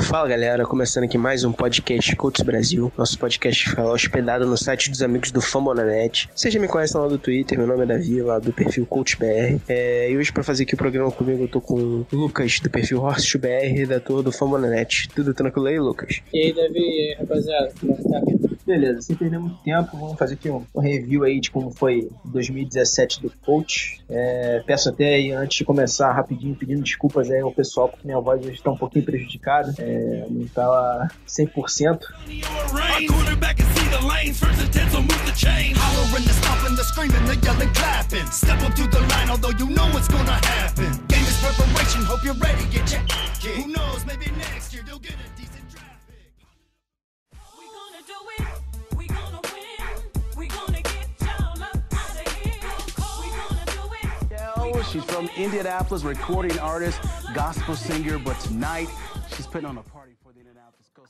Fala galera, começando aqui mais um podcast Coach Brasil, nosso podcast fica hospedado no site dos amigos do Famonanet. Vocês já me conhecem lá do Twitter, meu nome é Davi, lá do perfil CoachBR. É, e hoje pra fazer aqui o programa comigo eu tô com o Lucas, do perfil HorstBR, redator do Famonanet. Tudo tranquilo aí, Lucas? E aí, Davi, e aí, rapaziada, como é que tá? Beleza, sem perder muito tempo, vamos fazer aqui um, um review aí de como foi 2017 do Coach. É, peço até aí, antes de começar, rapidinho, pedindo desculpas aí ao pessoal, porque minha voz hoje está um pouquinho prejudicada, é, não tá 100%. money or rain. Our quarterback can see the lanes. First and ten, so move the chain. Hollering, the stomping, the screaming, the yelling, clapping. Step up to the line, although you know it's gonna happen. Game is preparation, hope you're ready, get your. Who knows, maybe next year get a She's from Indianapolis, recording artist, gospel singer, but tonight she's putting on a party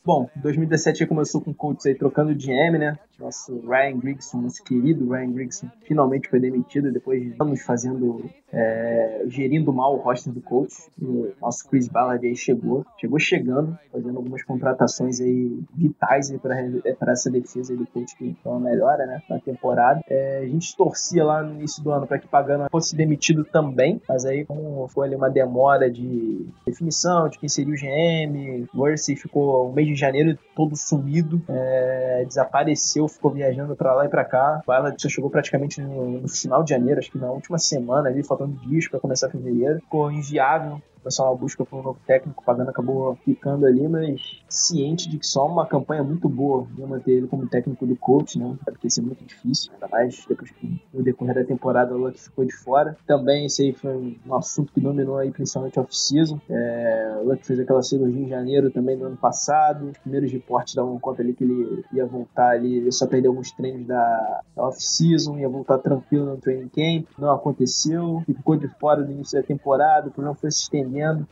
Bom, 2017 começou com o Colts aí trocando de GM, né? Nosso Ryan Grigson, nosso querido Ryan Grigson, finalmente foi demitido depois de anos fazendo, é, gerindo mal o roster do Colts. O nosso Chris Ballard aí chegou, chegou chegando, fazendo algumas contratações aí vitais aí para essa defesa aí do Colts que uma melhora, né? Na temporada. É, a gente torcia lá no início do ano para que Pagano fosse demitido também, mas aí como foi ali uma demora de definição de quem seria o GM, Worcey ficou o mês de janeiro todo sumido, é, desapareceu, ficou viajando pra lá e pra cá. Bala só chegou praticamente no, no final de janeiro, acho que na última semana ali, faltando dias pra começar fevereiro. Ficou inviável uma busca por um novo técnico, o Pagano acabou ficando ali, mas ciente de que só uma campanha muito boa ia manter ele como técnico do coach, né? Sabe que ia ser muito difícil, ainda mais depois que no decorrer da temporada o Luck ficou de fora. Também esse aí foi um assunto que dominou aí principalmente off-season. É, o Luck fez aquela cirurgia em janeiro também do ano passado. Os primeiros reportes davam conta ali que ele ia voltar ali, ele só perdeu alguns treinos da, da off-season, ia voltar tranquilo no training camp. Não aconteceu, ficou de fora no início da temporada, o problema foi se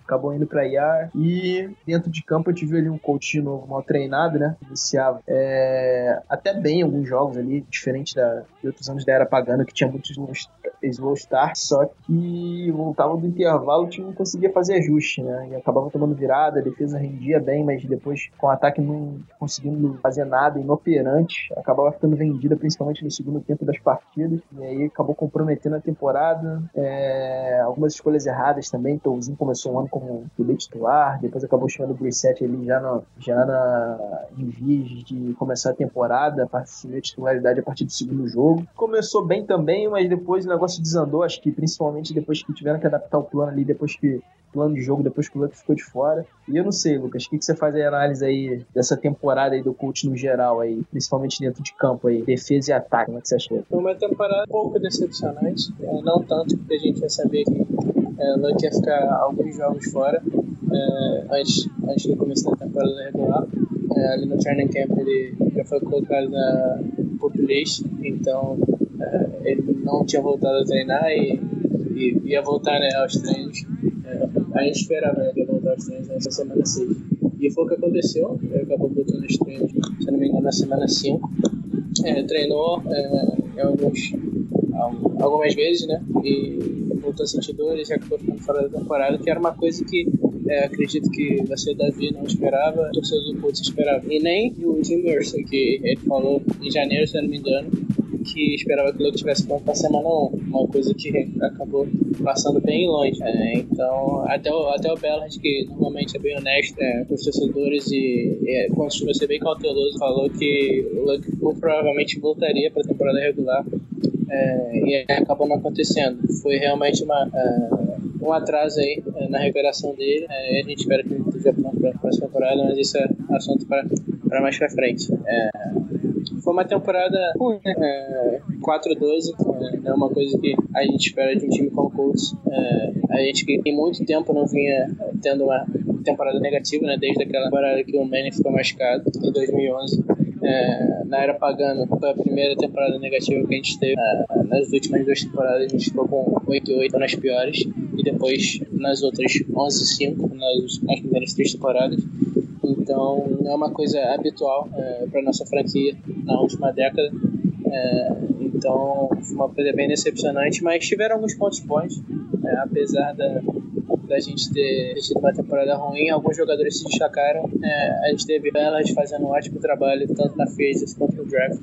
acabou indo pra IAR. E dentro de campo gente viu ali um de novo mal treinado, né? Iniciava é, até bem alguns jogos ali, diferente da, de outros anos da era pagana, que tinha muitos slow, start, só que voltava do intervalo o time não conseguia fazer ajuste, né? E acabava tomando virada, a defesa rendia bem, mas depois com o ataque não conseguindo fazer nada, inoperante, acabava ficando vendida principalmente no segundo tempo das partidas, e aí acabou comprometendo a temporada. É, algumas escolhas erradas também, Touzinho começou o ano como QB titular, depois acabou chamando o Brissett ali já, no, já na, em vias de começar a temporada, participando de titularidade a partir do segundo jogo. Começou bem também, mas depois o negócio desandou, acho que principalmente depois que tiveram que adaptar o plano ali, depois que plano de jogo depois que o Luck ficou de fora. E eu não sei, Lucas, o que, que você faz aí análise aí dessa temporada aí do coach no geral aí, principalmente dentro de campo aí, defesa e ataque, como é que você achou? Foi uma temporada um pouco decepcionante, não tanto porque a gente ia saber que é, o Luck ia ficar alguns jogos fora é, antes, antes do começo da temporada regular. É, ali no training camp ele já foi colocado na population, então é, ele não tinha voltado a treinar e, e ia voltar né, aos treinos. É, a gente esperava ia voltar aos treinos nessa semana 6. E foi o que aconteceu, ele acabou voltando aos treinos, se não me engano, na semana 5. É, treinou em alguns, algumas vezes, né? E voltou a sentir dores e acabou ficando fora da temporada, que era uma coisa que é, acredito que você, Davi, não esperava, o torcedor do Colts esperava. E nem o Tim Mercer, que ele falou em janeiro, se eu não me engano, que esperava que o Luke tivesse pronto para semana 1, uma coisa que acabou passando bem longe. É, então, até o, até o Bellard, que normalmente é bem honesto é, com os torcedores e é, costuma ser bem cauteloso, falou que o Luke muito provavelmente voltaria para a temporada regular. É, e acabou não acontecendo. Foi realmente uma, uh, um atraso aí uh, na recuperação dele. Uh, a gente espera que ele esteja pronto para a próxima temporada, mas isso é assunto para mais para frente. foi uma temporada ruim, né? 4-12, é uma coisa que a gente espera de um time como o Colts. a gente que tem muito tempo não vinha tendo uma temporada negativa, né? Desde aquela temporada que o Manning ficou machucado em 2011. É, na era pagano, foi a primeira temporada negativa que a gente teve. É, nas últimas duas temporadas a gente ficou com 8 e 8 nas piores, e depois nas outras 11 e 5, nas, nas primeiras três temporadas. Então é uma coisa habitual é, para nossa franquia na última década. É, então foi uma coisa bem decepcionante, mas tiveram alguns pontos bons, é, apesar da, da gente ter tido uma temporada ruim, alguns jogadores se destacaram. É, a gente teve Ballard fazendo um ótimo trabalho, tanto na agency quanto no draft.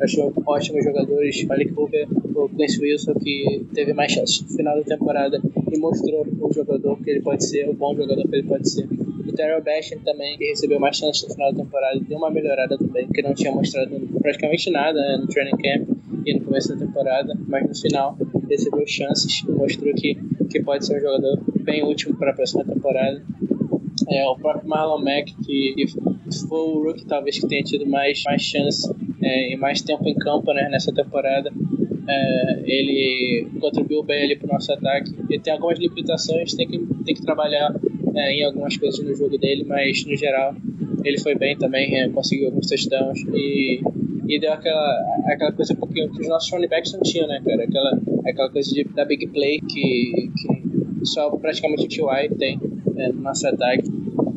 Achou ótimos jogadores, Malik Hooker, o Quincy Wilson, que teve mais chances no final da temporada e mostrou o jogador que ele pode ser, o bom jogador que ele pode ser. O Terrell Bashan também, que recebeu mais chances no final da temporada, deu uma melhorada também, que não tinha mostrado praticamente nada né, no training camp e no começo da temporada, mas no final recebeu chances mostrou que, que pode ser um jogador bem útil para a próxima temporada. É, o próprio Marlon Mack, que, foi o rookie talvez que tenha tido mais, mais chance é, e mais tempo em campo né, nessa temporada. É, ele contribuiu bem ali para o nosso ataque. Ele tem algumas limitações, tem que, tem que trabalhar é, em algumas coisas no jogo dele, mas no geral ele foi bem também, é, conseguiu alguns touchdowns e, e deu aquela, aquela coisa um pouquinho que os nossos running backs não tinham, né, cara? Aquela, aquela coisa de, da big play que, que só praticamente o T.Y. tem é, no nosso ataque.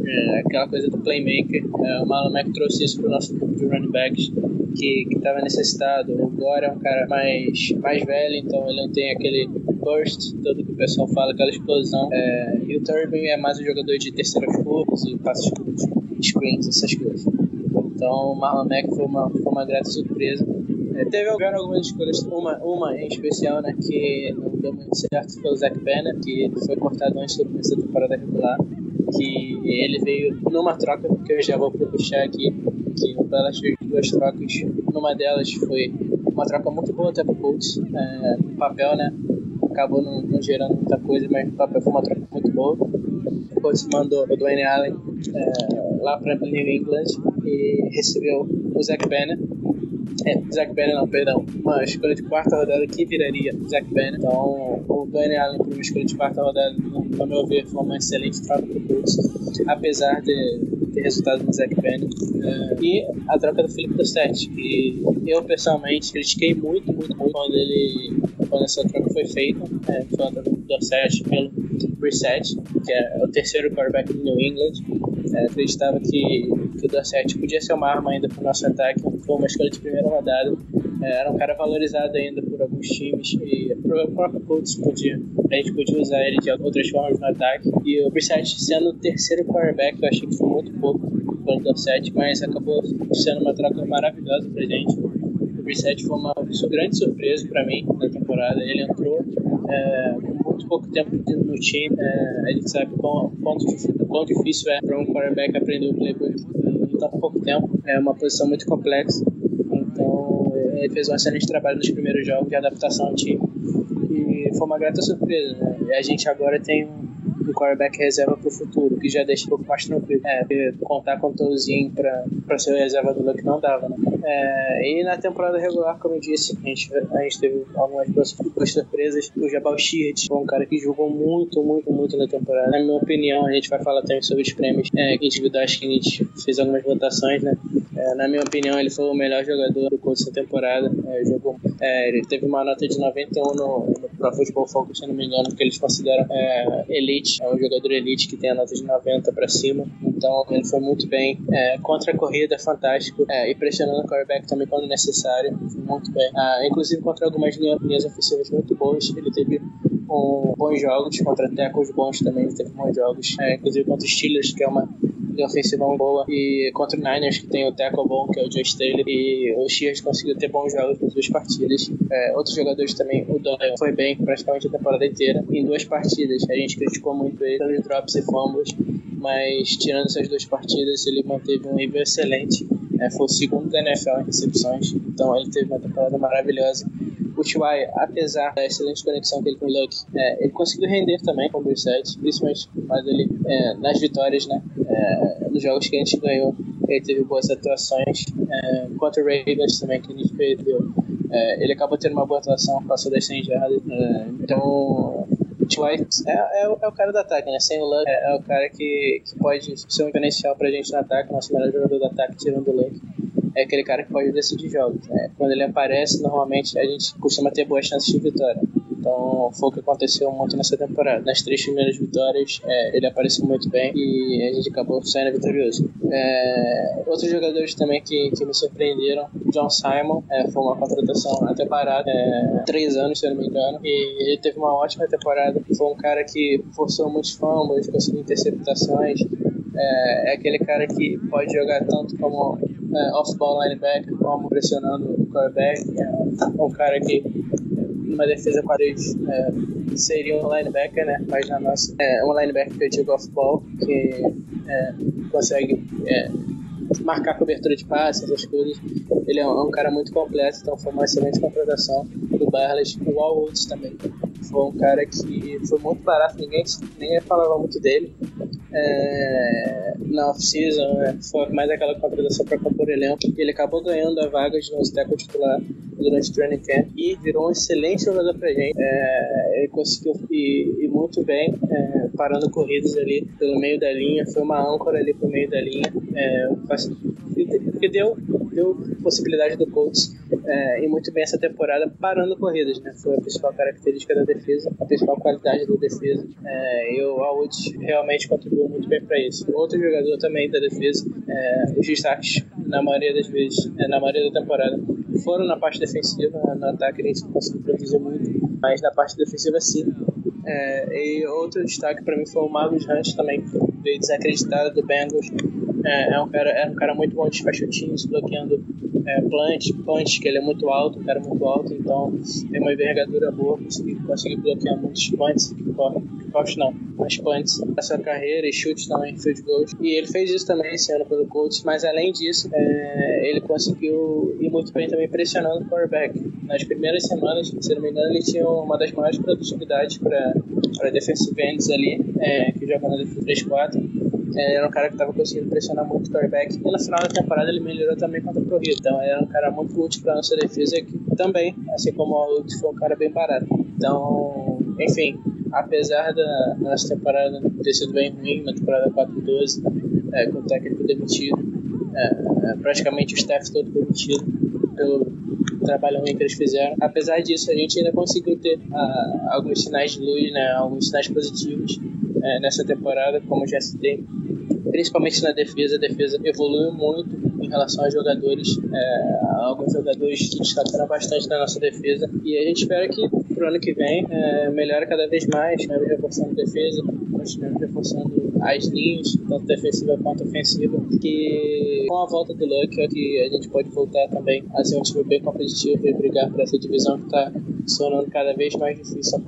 É, aquela coisa do playmaker. É, o Marlon trouxe isso para o nosso grupo de running backs que estava necessitado. O Gore é um cara mais, mais velho, então ele não tem aquele burst todo que o pessoal fala, aquela explosão. É, e o Turbin é mais um jogador de terceiras curvas e passos curtos, screens, essas coisas. Então o Marlon foi uma, foi uma grata surpresa. É, teve algumas escolhas, uma, uma em especial, né, que não deu muito certo, foi o Zach Banner, que foi cortado antes do começo da temporada regular, que ele veio numa troca, que eu já vou puxar aqui, que o Dallas fez duas trocas, numa delas foi uma troca muito boa até pro Colts, é, no papel, né, acabou não, não gerando muita coisa, mas no papel foi uma troca muito boa. O Colts mandou o Dwayne Allen é, lá para New England e recebeu o Zach Banner, é, Zach Banner não, perdão. Uma escolha de quarta rodada que viraria Zach Banner. Então, o Dwayne Allen para uma escolha de quarta rodada, no meu ver, foi uma excelente troca para o Colts. Apesar de ter resultado no Zach Banner. É, e a troca do Felipe Dostet, que eu pessoalmente critiquei muito, muito, muito quando ele quando essa troca foi feita. É, foi a troca do Dostet pelo Brissett, que é o terceiro quarterback do New England. É, acreditava que, que o Dorset podia ser uma arma ainda para o nosso ataque. Foi uma escolha de primeira rodada. É, era um cara valorizado ainda por alguns times e o próprio Colts podia. A gente podia usar ele de outras formas no ataque. E o Brissett sendo o terceiro quarterback, eu achei que foi muito pouco pelo Dorset, mas acabou sendo uma troca maravilhosa pra gente. O Brissett foi uma grande surpresa para mim na temporada. Ele entrou é, muito pouco tempo no time. É, a gente sabe quão, quanto, quão difícil é para um quarterback aprender o playbook em tão pouco tempo. É uma posição muito complexa. Então, ele fez um excelente trabalho nos primeiros jogos de adaptação ao time. E foi uma grata surpresa. Né? E a gente agora tem um um quarterback reserva para o futuro, que já deixa um pouco mais tranquilo. É, porque contar com o Tolzinho para ser reserva do Luck não dava, né? É, e na temporada regular, como eu disse, a gente, a gente teve algumas boas, surpresas. O Jabal Sheard foi um cara que jogou muito, muito, muito na temporada. Na minha opinião, a gente vai falar também sobre os prêmios é, individuais que a gente fez algumas votações, né? É, na minha opinião, ele foi o melhor jogador do curso da temporada. É, jogou, é, ele teve uma nota de 91 no, no Pro Football Focus, se não me engano, que eles consideram é, elite. É um jogador elite que tem a nota de 90 para cima. Então, ele foi muito bem. É, contra a corrida, fantástico. É, e pressionando o quarterback também quando necessário. Foi muito bem. Ah, inclusive, contra algumas linhas, ofensivas muito boas. Ele teve um, bons jogos. Contra tackles bons também, ele teve bons jogos. É, inclusive contra os Steelers, que é uma linha ofensiva boa. E contra o Niners, que tem o tackle bom, que é o Joe Taylor. E o Shears conseguiu ter bons jogos nas duas partidas. É, outros jogadores também, o Doyle foi bem praticamente a temporada inteira. Em duas partidas, a gente criticou muito ele pelos drops e fumbles. Mas tirando essas duas partidas, ele manteve um nível excelente. É, foi o segundo da NFL em recepções. Então ele teve uma temporada maravilhosa. O T.Y., apesar da excelente conexão que ele com o Luck, é, ele conseguiu render também com o Brissett, principalmente mas ele, é, nas vitórias, né? É, nos jogos que a gente ganhou, ele teve boas atuações. É, contra o Raiders também, que a gente perdeu. É, ele acabou tendo uma boa atuação, passou das 100 jardas. É, então, o T.Y. É, é, o- é o cara do ataque, né? Sem o Luck, é, é o cara que, que pode ser um diferencial pra gente no ataque, nosso melhor jogador do ataque, tirando o Luck. é aquele cara que pode decidir jogos. Né? Quando ele aparece, normalmente a gente costuma ter boas chances de vitória. Então foi o que aconteceu muito nessa temporada. Nas três primeiras vitórias, é, ele apareceu muito bem e a gente acabou saindo vitorioso. É, outros jogadores também que, que me surpreenderam, John Simon, é, foi uma contratação até parada, é, três anos se eu não me engano, e ele teve uma ótima temporada. Foi um cara que forçou muitos fumbles, conseguiu interceptações. É, é aquele cara que pode jogar tanto como é, off-ball linebacker, como pressionando o quarterback. É um cara que numa defesa com três é, seria um linebacker, né? Mas na nossa é um linebacker que eu digo off-ball, que é, consegue é, marcar cobertura de passes, essas coisas. Ele é um, é um cara muito completo, então foi uma excelente contratação do Barles. O Al Woods também foi um cara que foi muito barato, ninguém, ninguém falava muito dele. É, na off-season, né, foi mais aquela contratação para compor elenco. Ele acabou ganhando a vaga de novo tackle titular durante o training camp e virou um excelente jogador pra gente. É, ele conseguiu ir, ir muito bem, é, parando corridas ali pelo meio da linha, foi uma âncora ali pro meio da linha, é, que deu, deu possibilidade do Colts é, ir muito bem essa temporada parando corridas, né? Foi a principal característica da defesa, a principal qualidade da defesa. É, e o Alwood realmente contribuiu muito bem para isso. Outro jogador também da defesa, é, os destaques, na maioria das vezes, é, na maioria da temporada, foram na parte defensiva, no ataque a gente conseguiu produzir muito, mas na parte defensiva sim. É, e outro destaque para mim foi o Marcus Hunt também, veio desacreditado do Bengals. É, é um cara, é um cara muito bom de teams, bloqueando é, punch, punch, que ele é muito alto, um cara muito alto, então tem uma envergadura boa, conseguir, conseguir bloquear muitos punts, punch não, mas punts nessa carreira e chutes também, field goals. E ele fez isso também esse ano pelo Colts, mas além disso, é, ele conseguiu ir muito bem também pressionando o quarterback. Nas primeiras semanas, se não me engano, ele tinha uma das maiores produtividades para defensive ends ali, é, que joga na defesa 3-4. É, era um cara que estava conseguindo pressionar muito o quarterback. E no final da temporada ele melhorou também contra o corrida. Então era um cara muito útil para nossa defesa que também, assim como o Alwood, foi um cara bem barato. Então, enfim, apesar da nossa temporada ter sido bem ruim, uma temporada 4-12, é, com o técnico demitido, é, é, praticamente o staff todo demitido pelo trabalho ruim que eles fizeram. Apesar disso, a gente ainda conseguiu ter ah, alguns sinais de luz, né, alguns sinais positivos é, nessa temporada, como já citei. Principalmente na defesa, a defesa evoluiu muito em relação aos jogadores. É, alguns jogadores destacaram bastante na nossa defesa e a gente espera que pro ano que vem é, melhore cada vez mais, né, reforçando a defesa, continuando reforçando as linhas, tanto defensiva quanto ofensiva, que com a volta do Luck é que a gente pode voltar também a ser um time bem competitivo e brigar por essa divisão que está se tornando cada vez mais difícil a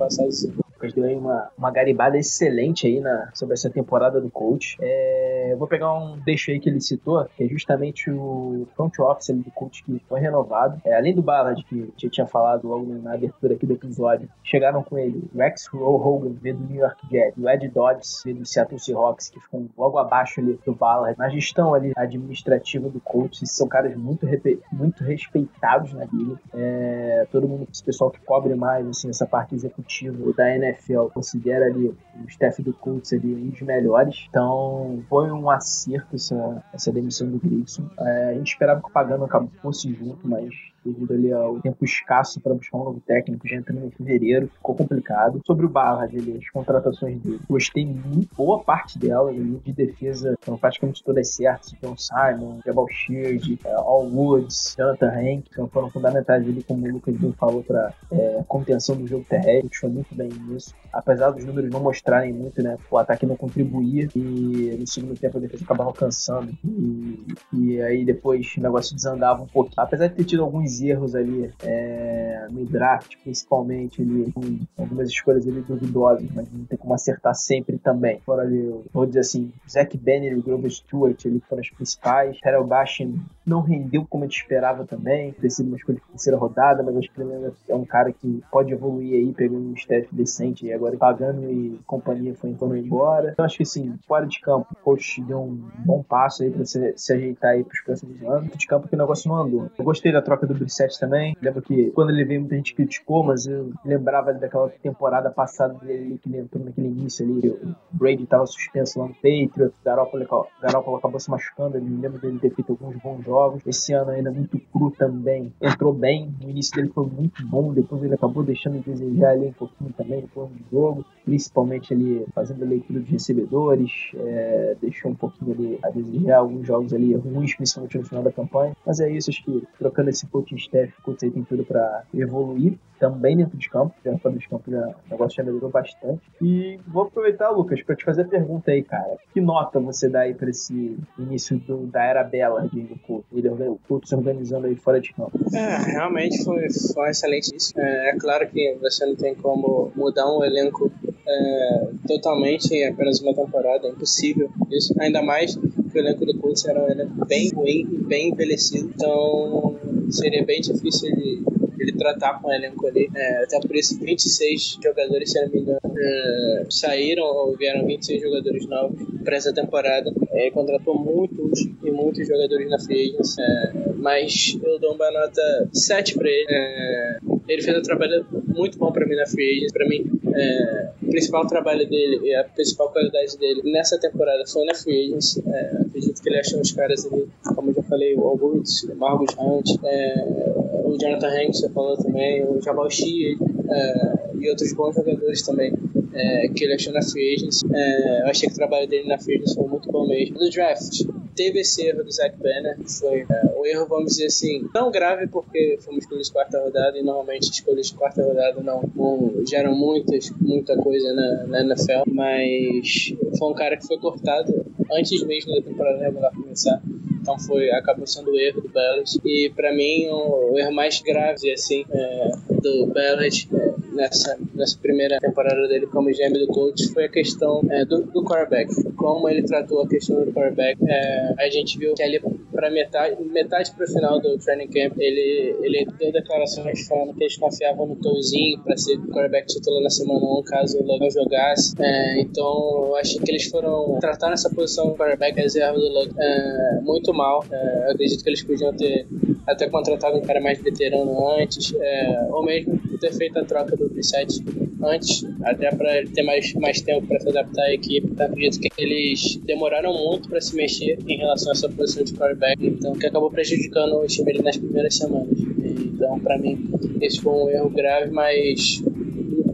Lucas deu aí uma, uma garibada excelente aí na, sobre essa temporada do coach. É, vou pegar um deixo aí que ele citou, que é justamente o front office ali do coach que foi renovado. É, além do Ballard, que eu tinha falado logo na abertura aqui do episódio, chegaram com ele Rex Hogan, veio do New York Jets, o Ed Dodds, veio do Seattle Seahawks, que ficam logo abaixo ali do Ballard. Na gestão ali administrativa do coach, esses são caras muito, muito respeitados na liga. É, todo mundo, esse pessoal que cobre mais assim, essa parte executiva da NFL, considera ali o staff do Colts ali um dos melhores. Então foi um acerto essa, essa demissão do Grigson. É, a gente esperava que o Pagano fosse junto, mas devido ali ao tempo escasso para buscar um novo técnico, já entrando em fevereiro, ficou complicado. Sobre o Barra, dele, as contratações dele, gostei muito, boa parte delas, ali, de defesa, foram praticamente todas certas. John Simon, Jabal Sheard, é, All Woods, Jonathan Hank, então foram fundamentais ali, como o Lucas bem falou, para é, contenção do jogo terrestre, foi muito bem nisso. Apesar dos números não mostrarem muito, né, o ataque não contribuía e no segundo tempo a defesa acabava cansando e, e aí depois o negócio desandava um pouquinho. Apesar de ter tido alguns erros ali é, no draft, principalmente ali, com algumas escolhas ali duvidosas, mas não tem como acertar sempre também. Foram ali, vou dizer assim, Zach Banner e o Grover Stewart ali foram as principais. Terrell Bashin não rendeu como a gente esperava também, ter sido uma escolha de terceira rodada, mas acho que ele é um cara que pode evoluir aí, pegando um staff decente e agora pagando e companhia foi foram embora. Então acho que assim, fora de campo, o coach deu um bom passo aí pra se, se ajeitar aí pros próximos anos. De campo que o negócio não andou. Eu gostei da troca do Brissette também. Lembro que quando ele veio, muita gente criticou, mas eu lembrava daquela temporada passada dele que ele entrou naquele início ali. O Brady tava suspenso lá no Patriots, Garoppolo, Garoppolo acabou se machucando. Eu lembro dele ter feito alguns bons jogos. Esse ano ainda muito cru também. Entrou bem, o início dele foi muito bom, depois ele acabou deixando de desejar ali um pouquinho também no plano de jogo, principalmente ali fazendo a leitura dos recebedores, é, deixou um pouquinho ali a desejar alguns jogos ali ruins, principalmente no final da campanha. Mas é isso, acho que trocando esse o aí tem tudo para evoluir também dentro de campo, já fora de campo já, o negócio já melhorou bastante. E vou aproveitar, Lucas, para te fazer a pergunta aí, cara. Que nota você dá aí para esse início do- da era Bela de? Ele, o Colts se organizando aí fora de campo. É, realmente foi, foi um excelente início. É, é claro que você não tem como mudar um elenco é, totalmente em apenas uma temporada, é impossível isso. Ainda mais que o elenco do Colts era um elenco bem ruim e bem envelhecido, então seria bem difícil ele, ele tratar com o elenco ali. É, até por isso, 26 jogadores, se não me engano, é, saíram ou vieram 26 jogadores novos para essa temporada. É, contratou muitos e muitos jogadores na free agency, é, mas eu dou uma nota 7 para ele. É, ele fez um trabalho muito bom para mim na free agency. Para mim, é, o principal trabalho dele e a principal qualidade dele nessa temporada foi na free agency. Acredito que ele achou uns caras ali, como eu já falei, o August, o Marcos Hunt, o Jonathan Hanks, você falou também, o Jabal Shea é, e outros bons jogadores também. é, que ele achou na free agency. É, eu achei que o trabalho dele na free agency foi muito bom mesmo. No draft, teve esse erro do Zach Banner, que foi é, um erro, vamos dizer assim, não grave porque uma escolha de quarta rodada e normalmente escolhas de quarta rodada não, não geram muitas, muita coisa na, na NFL, mas foi um cara que foi cortado antes mesmo da temporada regular começar. Então foi, acabou sendo o erro do Bellet. E pra mim o, o erro mais grave assim é, do Bellet é, nessa, nessa primeira temporada dele como GM do Colts foi a questão é, do, do quarterback. Como ele tratou a questão do quarterback. É, a gente viu que ali pra metade, metade pro final do training camp, ele, ele deu declarações falando que eles confiavam no Touzinho pra ser quarterback titular na semana 1, caso o Logan jogasse. É, então eu acho que eles foram tratar nessa posição quarterback reserva do Logan é, muito mal. É, eu acredito que eles podiam ter até contratado um cara mais veterano antes, é, ou mesmo ter feito a troca do Brissette antes, até para ele ter mais, mais tempo para se adaptar à equipe. Eu acredito que eles demoraram muito para se mexer em relação a essa posição de quarterback, então que acabou prejudicando o time ali nas primeiras semanas. Então, para mim, esse foi um erro grave, mas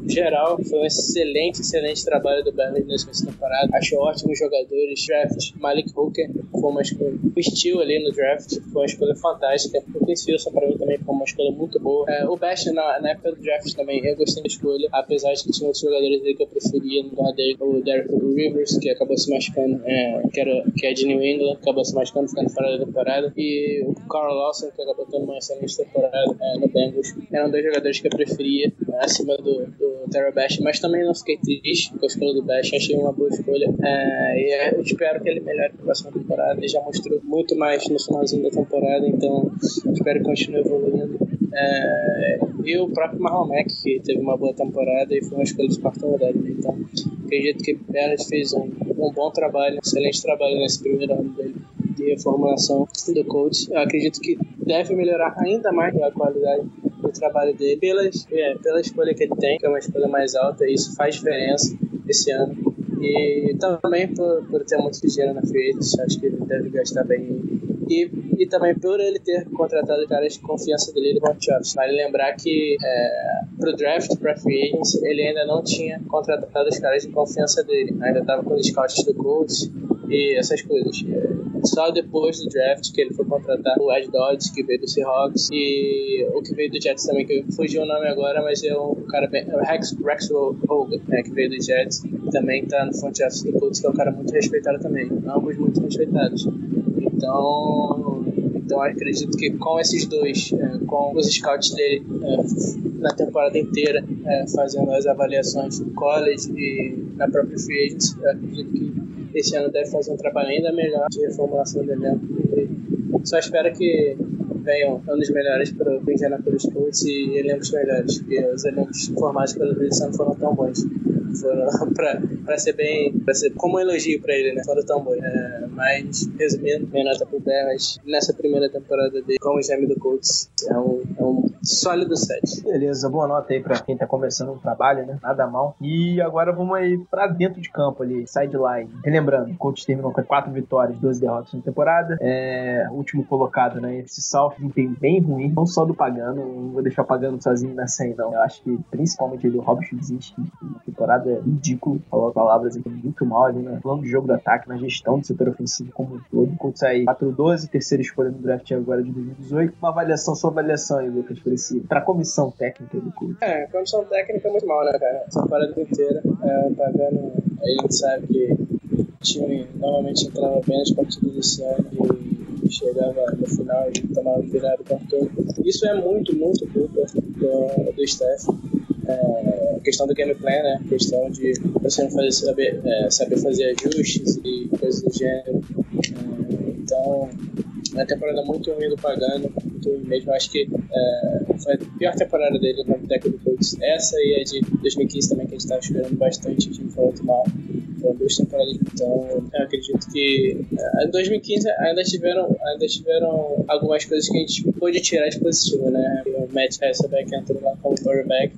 geral, foi um excelente, excelente trabalho do Burnley nessa temporada. Acho ótimos jogadores. Draft, Malik Hooker foi uma escolha. Steel ali no draft foi uma escolha fantástica. O Chris Wilson pra mim também foi uma escolha muito boa. É, o Bash na, na época do draft também, eu gostei da escolha, apesar de que tinha outros jogadores ali que eu preferia no lugar dele. O Derek Rivers, que acabou se machucando, é, que, era, que é de New England, acabou se machucando, ficando fora da temporada. E o Carl Lawson, que acabou tendo uma excelente temporada é, no Bengals. Eram dois jogadores que eu preferia acima do, do Terrell Bash, mas também não fiquei triste com a escolha do Bash, achei uma boa escolha. É, e eu espero que ele melhore na próxima temporada. Ele já mostrou muito mais no finalzinho da temporada, então espero que continue evoluindo. É, e o próprio Mack, que teve uma boa temporada e foi uma escolha de quarta rodada. né? Então acredito que Bernard fez um, um bom trabalho, um excelente trabalho nesse primeiro ano dele de reformulação do coach. Eu acredito que deve melhorar ainda mais a qualidade do trabalho dele pelas, é, pela escolha que ele tem, que é uma escolha mais alta, e isso faz diferença esse ano. E também por, por ter muito dinheiro na free acho que ele deve gastar bem. E, e também por ele ter contratado caras de confiança dele de Montchops. Vale lembrar que é, pro draft, pra free agency, ele ainda não tinha contratado os caras de confiança dele. Ainda estava com os scouts do Colts e essas coisas. É, só depois do draft que ele foi contratar o Ed Dodds, que veio do Seahawks, e o que veio do Jets também, que fugiu o nome agora, mas é um cara bem. É Rex, Rex Hogan, né, que veio do Jets, também tá no front office do Colts, que é um cara muito respeitado também. Ambos muito respeitados. Então. Então acredito que com esses dois, é, com os scouts dele é, na temporada inteira, fazendo as avaliações no college e na própria free agency, acredito que esse ano deve fazer um trabalho ainda melhor de reformulação do elenco. Só espero que venham anos melhores para o Indianapolis Colts e elencos melhores, porque os elencos formados pelo não foram tão bons. Foram, para ser bem, para ser como um elogio para ele, né? Foram tão bons. É, mas, resumindo, minha nota pro Bears nessa primeira temporada dele como GM do Colts é um, é um sólido 7. Beleza, boa nota aí pra quem tá começando o trabalho, né? Nada mal. E agora vamos aí pra dentro de campo ali, sideline. Relembrando, o coach terminou com 4 vitórias, 12 derrotas na temporada. É, último colocado na NFC South, desempenho bem ruim, não só do Pagano, não vou deixar o Pagano sozinho nessa aí não. Eu acho que principalmente ele, o Rob Schizinski, na temporada é ridículo, falou palavras aqui muito mal ali no plano de jogo do ataque, na gestão do setor ofensivo como um todo. O coach aí 4-12, terceira escolha no draft agora de 2018. Uma avaliação, sua avaliação aí, Lucas, pra, esse, pra comissão técnica do coach. É, condição técnica é muito mal, né, cara? Essa parada inteira, é, pagando. A gente sabe que o time normalmente entrava bem nas partidas desse ano e chegava no final e tomava virada o tempo todo. Isso é muito, muito culpa do, do staff. É, questão do game plan, né? Questão de você não fazer, saber, é, saber fazer ajustes e coisas do gênero. É, então, é uma temporada muito ruim do Pagano, ruim mesmo. Acho que é, foi a pior temporada dele como técnico Colts. Essa e a de 2015 também, que a gente estava esperando bastante, o time foi muito mal. Foram duas temporadas, então eu acredito que é, em 2015 ainda tiveram, ainda tiveram algumas coisas que a gente pôde tirar de positivo, né? O Matt Hasselbeck entrou lá como quarterback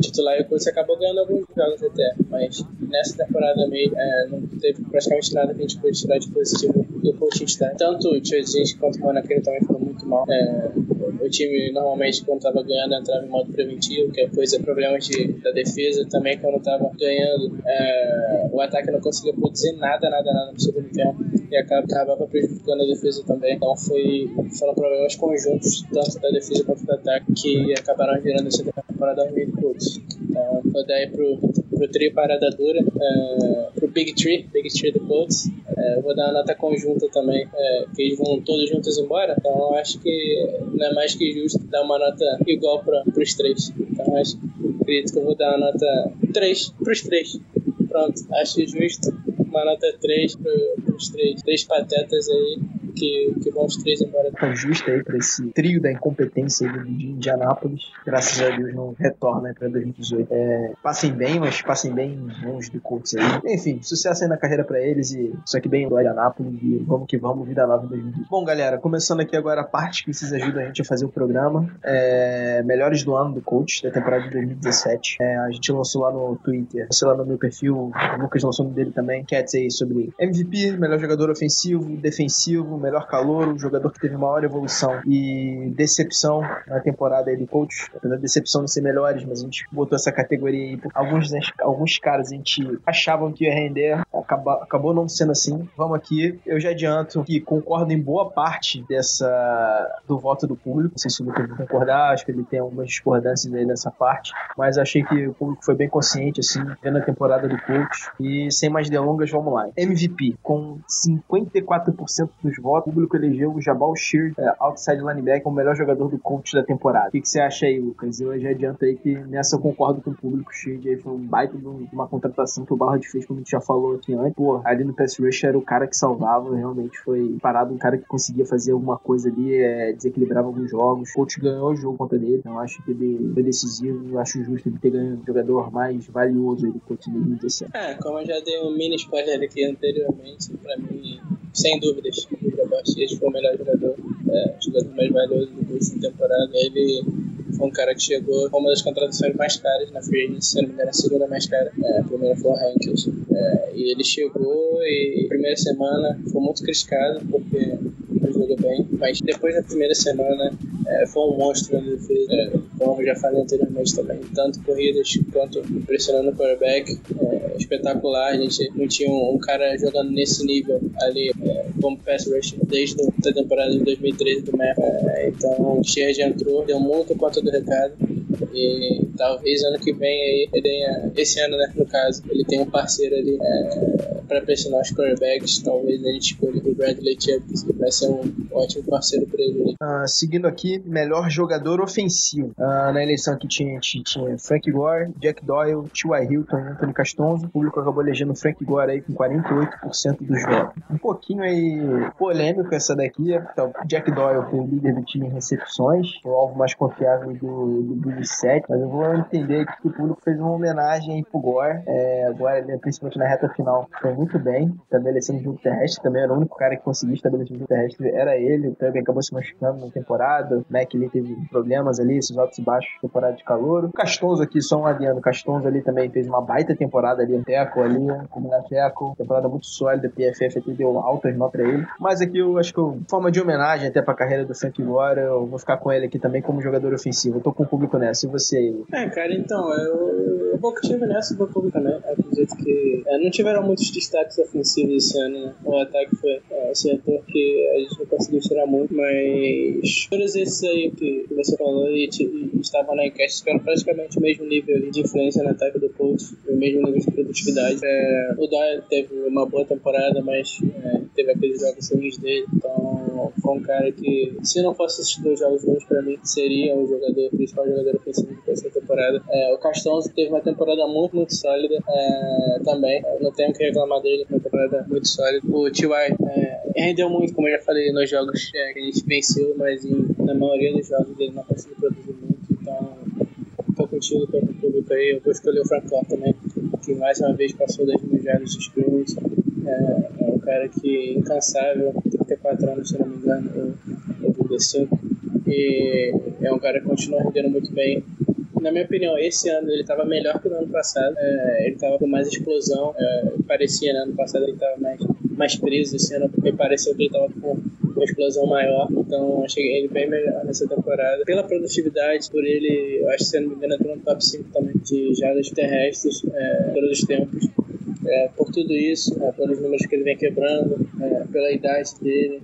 titular e o Colts acabou ganhando alguns jogos até, mas nessa temporada meio é, não teve praticamente nada que a gente pôde tirar de positivo do coaching staff. Tanto o Tchadzinski quanto o Monaquele também foram mal. É, o time normalmente quando estava ganhando entrava em modo preventivo, que é coisa, problemas de, da defesa também quando estava ganhando, é, o ataque não conseguia produzir nada, nada, nada no segundo tempo e acaba, acabava prejudicando a defesa também. Então foi, foram problemas conjuntos, tanto da defesa quanto do ataque, que acabaram gerando essa temporada ruim do Colts. Então, vou dar aí pro, pro trio parada dura, é, pro Big Tree, Big Tree do Colts. É, vou dar uma nota conjunta também, é, que eles vão todos juntos embora. Então eu acho que não é mais que justo dar uma nota igual para os três. Então acho acredito que eu vou dar uma nota 3 pros três. Pronto, acho justo. Uma nota 3 pro, pros três. Três patetas aí que, que os três embora. Tá justo aí pra esse trio da incompetência aí de Indianápolis. Graças a Deus não retorna pra 2018. É, passem bem, mas passem bem longe do Colts aí. Enfim, sucesso aí na carreira pra eles e isso aqui bem do Indianápolis e vamos que vamos, vida nova em 2018. Bom, galera, começando aqui agora a parte que vocês ajudam a gente a fazer o programa. É, melhores do ano do coach da temporada de 2017. É, a gente lançou lá no Twitter, lançou lá no meu perfil, o Lucas lançou no dele também, enquetes aí sobre MVP, melhor jogador ofensivo, defensivo, melhor calor, o jogador que teve maior evolução e decepção na temporada aí do coach. Apesar decepção não ser melhores, mas a gente botou essa categoria aí. Alguns, alguns caras a gente achavam que ia render, acaba, acabou não sendo assim. Vamos aqui, eu já adianto que concordo em boa parte dessa do voto do público. Não sei se o Lucas vai concordar, acho que ele tem algumas discordâncias aí nessa parte, mas achei que o público foi bem consciente, assim, vendo a temporada do coach. E sem mais delongas, vamos lá. MVP, com 54% dos votos, o público elegeu o Jabal Sheard, é, outside linebacker, como o melhor jogador do coach da temporada. O que, que você acha aí, Lucas? Eu já adianto aí que nessa eu concordo com o público. O Sheard aí foi um baita de um- uma contratação que o Ballard fez, como a gente já falou aqui antes. Pô, ali no pass rush era o cara que salvava, realmente foi parado, um cara que conseguia fazer alguma coisa ali, é, desequilibrava alguns jogos. O coach ganhou o jogo contra ele, então acho que ele foi decisivo. Acho justo ele ter ganho o jogador mais valioso aí do coach em 2017. É, como eu já dei um mini spoiler aqui anteriormente, pra mim, sem dúvidas, o Shears foi o melhor jogador, é, o jogador mais valioso do da temporada. Ele foi um cara que chegou com uma das contratações mais caras na Free Agency, se não me engano, a segunda mais cara. É, a primeira foi o Hankels. É, e ele chegou e a primeira semana foi muito criticado porque não jogou bem, mas depois da primeira semana é, foi um monstro na defesa, é, como já falei anteriormente também. Tanto corridas quanto pressionando o quarterback, é, espetacular. A gente não tinha um, um cara jogando nesse nível ali é, como pass rush desde a temporada de 2013 do Mac. É, então o Sheard entrou, deu muito conta do recado. E talvez ano que vem aí, ele tenha, esse ano, né, no caso, ele tem um parceiro ali é, para pressionar os quarterbacks. Talvez a gente escolha o Bradley Chubb, que vai ser um ótimo parceiro para ele. Ah, seguindo aqui, melhor jogador ofensivo. Ah, na eleição aqui tinha, tinha, Frank Gore, Jack Doyle, T.Y. Hilton Anthony Castonzo. O público acabou elegendo Frank Gore aí com 48% dos votos. Um pouquinho aí polêmico essa daqui. Então, Jack Doyle foi o líder do time em recepções, o alvo mais confiável do, do Billy 7, mas eu vou entender que o público fez uma homenagem aí pro Gore. É, agora, né, principalmente na reta final, foi muito bem, estabelecendo jogo terrestre, também era o único cara que conseguia estabelecer jogo terrestre, era ele, o Tubby acabou se machucando na temporada, o Mac ali teve problemas ali, esses altos e baixos, temporada de calor. O Castonzo aqui, só um adiando, o Castonzo ali também fez uma baita temporada ali, um teco ali, como na teco, temporada muito sólida, PFF até deu altas notas pra ele. Mas aqui eu acho que, eu, forma de homenagem até pra carreira do Frank Gore, eu vou ficar com ele aqui também como jogador ofensivo. Eu tô com o público nessa, e você? É, cara, então, eu, vou que tive nessa do público também. Acredito que é, não tiveram muitos destaques ofensivos esse ano, né? O ataque foi é, setor que a gente não conseguiu tirar muito, mas todos esses aí que, você falou e, e estavam na enquete tiveram praticamente o mesmo nível de influência no ataque do Colts, o mesmo nível de produtividade. É, o Doyle teve uma boa temporada, mas é, teve aqueles jogos ruins dele, então foi um cara que, se não fosse esses dois jogos ruins pra mim, seria o jogador, o principal jogador ofensivo dessa temporada. É, o Castonzo teve uma temporada muito, muito sólida é, também. Não tenho que reclamar dele, foi uma temporada muito sólida. O T.Y. É, rendeu muito, como eu já falei, nos jogos é, que a gente venceu, mas em, na maioria dos jogos ele não conseguiu produzir muito, então tô contigo, tô com o público aí. Eu vou escolher o Frank Clark também, que mais uma vez passou das mil jardas de scrimmage. É, é um cara que incansável, 34 anos, se não me engano, ou 35. E é um cara que continua rendendo muito bem. Na minha opinião, esse ano ele estava melhor que no ano passado. É, ele estava com mais explosão. É, parecia, né? Ano passado ele estava mais, mais preso. Esse ano me pareceu que ele estava com uma explosão maior. Então, achei ele bem melhor nessa temporada. Pela produtividade, por ele, eu acho que se não me engano, entrou no top 5 também de jardas terrestres, é, todos os tempos. É, por tudo isso, é, pelos números que ele vem quebrando, é, pela idade dele,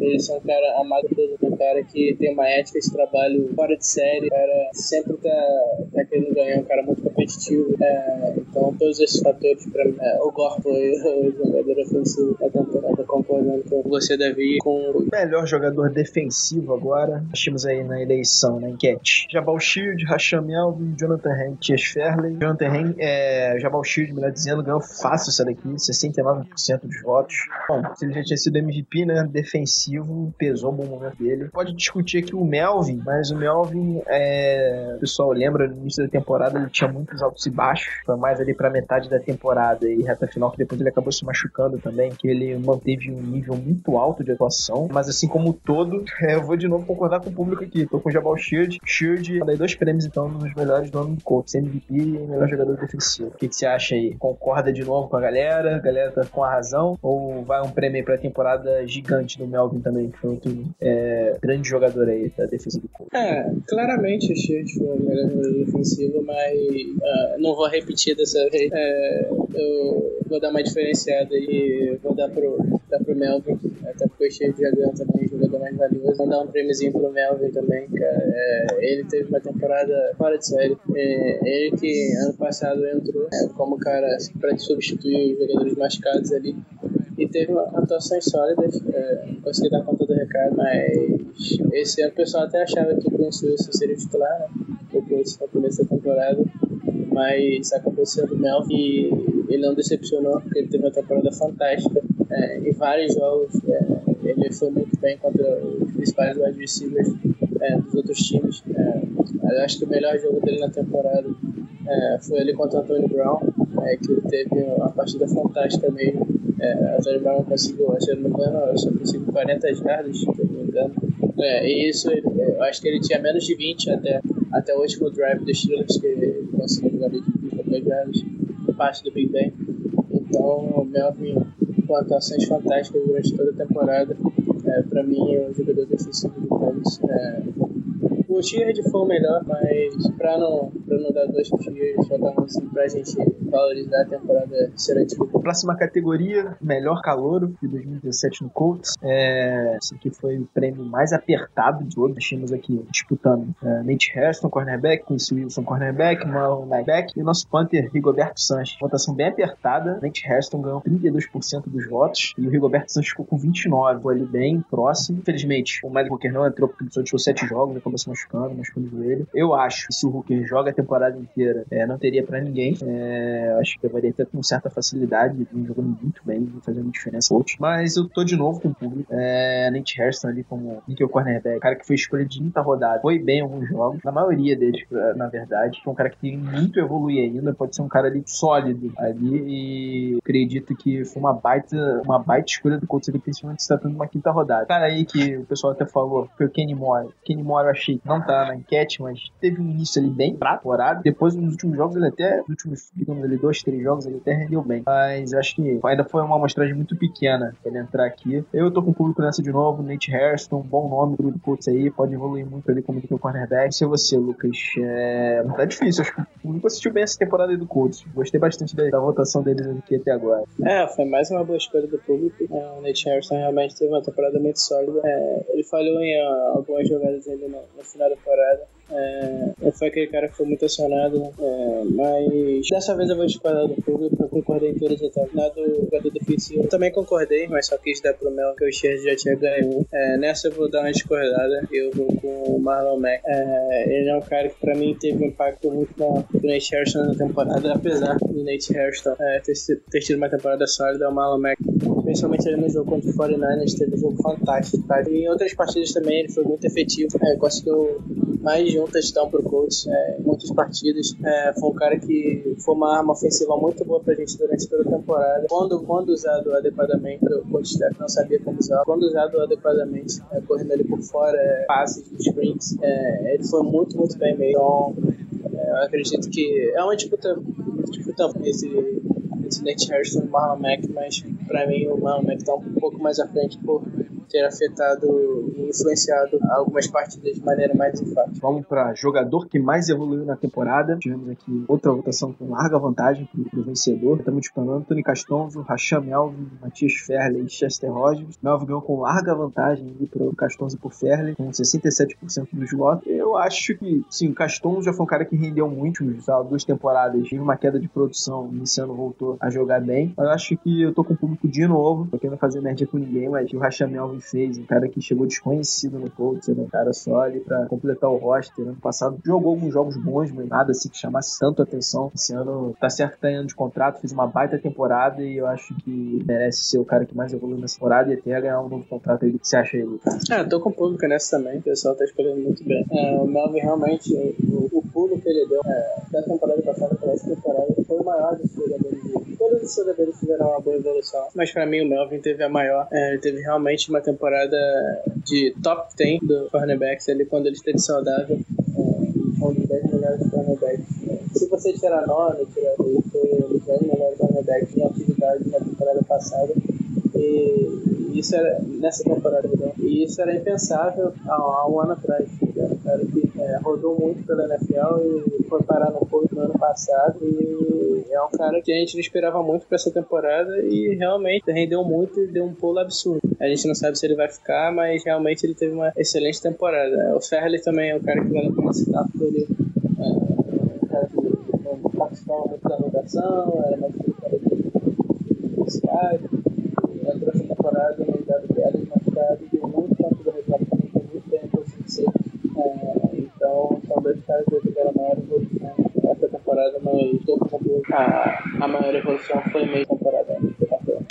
é, ele ser um cara amado mundo, um cara que tem uma ética de trabalho fora de série, um cara sempre tá, tá querendo ganhar, um cara muito competitivo. É, então, todos esses fatores, pra mim, é, o Gore foi o jogador ofensivo da temporada, concordando com você, Davi, com O melhor jogador defensivo agora, nós tínhamos aí na eleição, na enquete. Jabal Shield, Rasham Melvin, Jonathan Hamm, Tias. Jonathan Hamm, é, Jabal Shield, melhor dizendo, ganhou fácil essa daqui, 69% dos votos. Bom, se ele já tinha sido MVP, né, defensivo, pesou um bom momento dele. Pode discutir aqui o Melvin, mas o Melvin, é, o pessoal lembra, no início da temporada ele tinha muitos altos e baixos, foi mais ali pra metade da temporada e reta final, que depois ele acabou se machucando também, que ele manteve um nível muito alto de atuação, mas assim como todo, eu vou de novo concordar com o público aqui, tô com o Jabal Shield, Shield, dei dois prêmios então nos melhores do ano do Colts, MVP e melhor jogador defensivo. O que, que você acha aí? Concorda de novo com a galera? A galera tá com a razão? Ou vai um prêmio aí pra temporada gigante do Melvin também, que foi outro é, grande jogador aí da defesa do Colts? É, claramente o Shield foi o melhor jogador defensivo, mas ah, não vou repetir dessa vez. É, eu vou dar uma diferenciada e vou dar pro, dar pro Melvin, até porque o Shield já ganhou também jogador mais valioso. Vou dar um prêmiozinho pro Melvin também, cara. É, ele teve uma temporada fora de série. É, ele que ano passado entrou é, como cara para substituir os jogadores machucados ali e teve atuações sólidas, é, consegui dar conta do recado, mas esse ano o pessoal até achava que o Wilson seria titular, né? Depois começo da temporada, mas acabou sendo o Melvin e ele não decepcionou, porque ele teve uma temporada fantástica é, em vários jogos, é, ele foi muito bem contra os principais wide receivers é, dos outros times. É, eu acho que o melhor jogo dele na temporada é, foi ele contra o Antonio Brown, é, que teve uma partida fantástica mesmo. É, o Antonio Brown conseguiu, se eu não me só conseguiu 40 jardas, se eu não me engano. É, e isso, eu acho que ele tinha menos de 20 até, até o drive dos Steelers, que conseguiu jogar de 20 jardas, parte do Big Ben. Então, Melvin com atuações fantásticas durante toda a temporada. É, pra mim, é o jogador defensivo do Colts. É, o Sheard foi o melhor, mas pra não, não dar dois Sheard, só dar um assim pra gente valorizar a temporada excelente do Próxima categoria, melhor calouro de 2017 no Colts. É, esse aqui foi o prêmio mais apertado de todos. Tínhamos aqui disputando é, Nate Hairston, cornerback, Quincy Wilson, cornerback, Marlon Lineback e o nosso punter, Rigoberto Sanches. Votação bem apertada. Nate Hairston ganhou 32% dos votos e o Rigoberto Sanches ficou com 29%. Foi ali bem próximo. Infelizmente, o Malik Walker não entrou porque ele só disputou 7 jogos, acabou se machucando. machucando, o joelho. Eu acho que se o Hooker joga a temporada inteira, é, não teria pra ninguém. É, eu acho que levaria até com certa facilidade. Ele jogando muito bem, fazendo diferença. Coach. Mas eu tô de novo com o público. É, Nate Hairston ali como níquel cornerback, cara que foi escolha de quinta rodada. Foi bem em alguns jogos, na maioria deles, na verdade. É um cara que tem muito evoluir ainda, pode ser um cara ali sólido ali e acredito que foi uma baita, uma baita escolha do Colts, ele principalmente se tratando de uma quinta rodada. Cara aí que o pessoal até falou, foi o Kenny Moore. Kenny Moore eu achei que não tá na enquete, mas teve um início ali bem pra temporada. Depois, nos últimos jogos, ele até, nos últimos, digamos dois, três jogos, ele até rendeu bem. Mas acho que ainda foi uma amostragem muito pequena ele entrar aqui. Eu tô com o público nessa de novo, Nate Hairston, bom nome do Colts aí, pode evoluir muito ali como o cornerback. Se você, Lucas, é... tá difícil, acho que o público assistiu bem essa temporada aí do Colts. Gostei bastante da, da votação deles aqui até agora. É, foi mais uma boa escolha do público. É, o Nate Harrison realmente teve uma temporada muito sólida. É, ele falhou em ah, algumas jogadas ali no, no final da temporada. É, ele foi aquele cara que foi muito acionado, é, mas dessa vez eu vou discordar do público, eu concordei em todas as etapas. Na do jogador defensivo eu também concordei, mas só quis dar pro Mel que o Shears já tinha ganho. É, nessa eu vou dar uma discordada, eu vou com o Marlon Mack. É, ele é um cara que pra mim teve um impacto muito bom do Nate Harrison na temporada, apesar do Nate Harrison é, ter, ter tido uma temporada sólida, o Marlon Mack principalmente ali no jogo contra o 49ers, teve um jogo fantástico, cara. E em outras partidas também ele foi muito efetivo, é, conseguiu mais de um touchdown pro Colts é, em muitas partidas. É, foi um cara que foi uma arma ofensiva muito boa pra gente durante toda a temporada. Quando, quando usado adequadamente, o coach staff não sabia como usar. Quando usado adequadamente, é, correndo ali por fora, é, passes, sprints, é, ele foi muito, muito bem mesmo. Então, é, eu acredito que é uma disputa, disputa esse esse Nate Harrison e Marlon Mack, mas pra mim o Marlon Mack tá um pouco mais à frente por ter afetado e influenciado algumas partidas de maneira mais enfática. Vamos para jogador que mais evoluiu na temporada. Tivemos aqui outra votação com larga vantagem para o vencedor. Estamos disparando Anthony Castonzo, Racham Melvin, Matias Ferley e Chester Rogers. Melvin ganhou com larga vantagem para o Castonzo e por Ferley, com 67% dos votos. Eu acho que, sim, o Castonzo já foi um cara que rendeu muito nos duas temporadas. Teve uma queda de produção, ano voltou a jogar bem. Mas eu acho que eu tô com o público de novo. Tô querendo fazer média com ninguém, mas o Racham Melvin fez, um cara que chegou desconhecido no Colts, um cara só ali pra completar o roster. Ano passado jogou alguns jogos bons, mas nada assim que chamasse tanto atenção. Esse ano tá certo tá ano de contrato, fez uma baita temporada e eu acho que merece ser o cara que mais evoluiu nessa temporada e até ganhar um novo contrato aí. O que você acha aí, Lucas? Ah, tô com o público nessa também, o pessoal tá escolhendo muito bem. É, o Melvin realmente, o, o pulo que ele deu é, da temporada passada para essa temporada foi o maior dos jogadores Todos os jogadores tiveram uma boa evolução, mas pra mim o Melvin teve a maior. É, ele teve realmente uma temporada de top 10 do cornerbacks ali quando ele esteve saudável. É, um dos 10 melhores cornerbacks. Se você tirar 9, tirar ele foi um dos 10 melhores cornerbacks em atividade na temporada passada. E isso era nessa temporada, perdão. E isso era impensável há, há um ano atrás. Era um cara que é, rodou muito pela NFL e foi parar no Porto no ano passado. E é um cara que a gente não esperava muito para essa temporada e realmente rendeu muito e deu um pulo absurdo. A gente não sabe se ele vai ficar, mas realmente ele teve uma excelente temporada. O Ferley também é um cara que vai no citar ele. É, um cara que participava muito da rotação, era mais um cara de cidade entrou essa temporada no lugar do Pérez machucado deu muito tempo do resgate também, muito bem por ser. É, então, são dois caras que tiveram a maior evolução essa temporada, mas estou com a, a maior evolução foi meio temporada.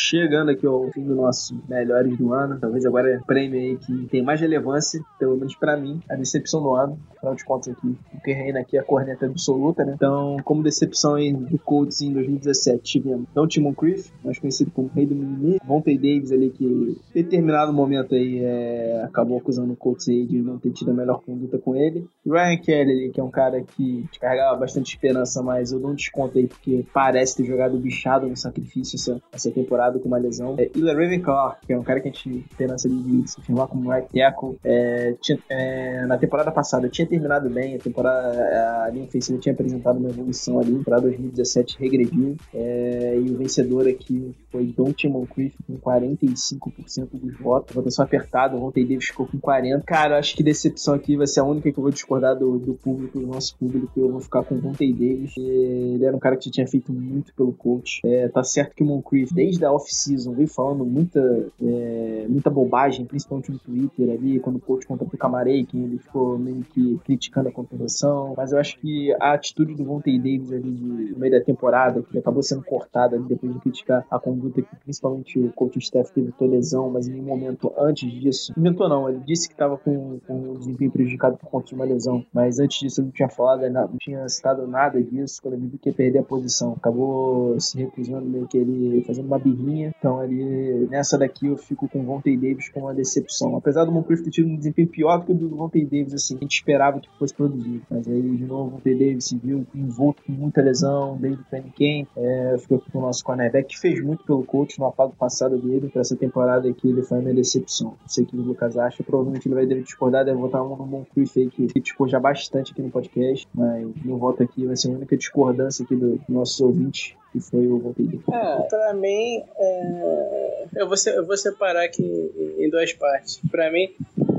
Chegando aqui ao fim do nosso melhores do ano, talvez agora é prêmio aí que tem mais relevância, pelo menos pra mim, a decepção do ano. Afinal de contas, aqui, o que reina aqui é a corneta absoluta, né? Então, como decepção aí do Colts em 2017, tivemos Don Timon Criff, mais conhecido como Rei do Mimimi, Vontae Davis ali, que em determinado momento aí é, acabou acusando o Colts aí de não ter tido a melhor conduta com ele. Ryan Kelly ali, que é um cara que carregava bastante esperança, mas eu não desconto aí porque parece ter jogado bichado no sacrifício essa, essa temporada com uma lesão. É, Ila Ravenclaw, que é um cara que a gente esperança de se firmar como right tackle. É, tinha- é, na temporada passada tinha terminado bem, a temporada a linha ofensiva tinha apresentado uma evolução ali, para 2017 regrediu. É, e o vencedor aqui foi Don Timon Criff com 45% dos votos. Votação apertada, Vontae Davis ficou com 40%. Cara, acho que decepção aqui vai ser a única que eu vou discordar do, do público, do nosso público. Eu vou ficar com Vontae Davis. Ele era um cara que tinha feito muito pelo coach. É, tá certo que o Moncrief, desde a off-season veio falando muita, é, muita bobagem, principalmente no Twitter ali, quando o coach contratou o Camarei, que ele ficou meio que criticando a contratação. Mas eu acho que a atitude do Vontae Davis ali no meio da temporada, que acabou sendo cortada ali depois de criticar a conduta que principalmente o coaching staff teve tua lesão, mas em nenhum momento antes disso, inventou não, ele disse que estava com, com o desempenho prejudicado por conta de uma lesão, mas antes disso ele não tinha falado, nada- não tinha citado nada disso, quando ele viu que ia perder a posição. Acabou se recusando meio que ele fazendo uma birrinha, então ali nessa daqui eu fico com o Vontae Davis com uma decepção. Apesar do Moncrief ter tido um desempenho pior do que o do Vontae Davis, assim, a gente esperava que fosse produzido, mas aí de novo o Vontae Davis se viu envolto com muita lesão desde o training camp, é, ficou aqui com o nosso cornerback, que fez muito pelo coach no apago passado dele, para essa temporada aqui ele foi a minha decepção. Não sei o que o Lucas acha, provavelmente ele vai dele discordar, deve votar um no Moncrief aí que criticou já bastante aqui no podcast, mas meu voto aqui vai ser a única discordância aqui do, do nossos ouvintes, que foi o Vontae Davis. É, pra mim, é, eu, vou eu vou separar aqui em, duas partes. Pra mim,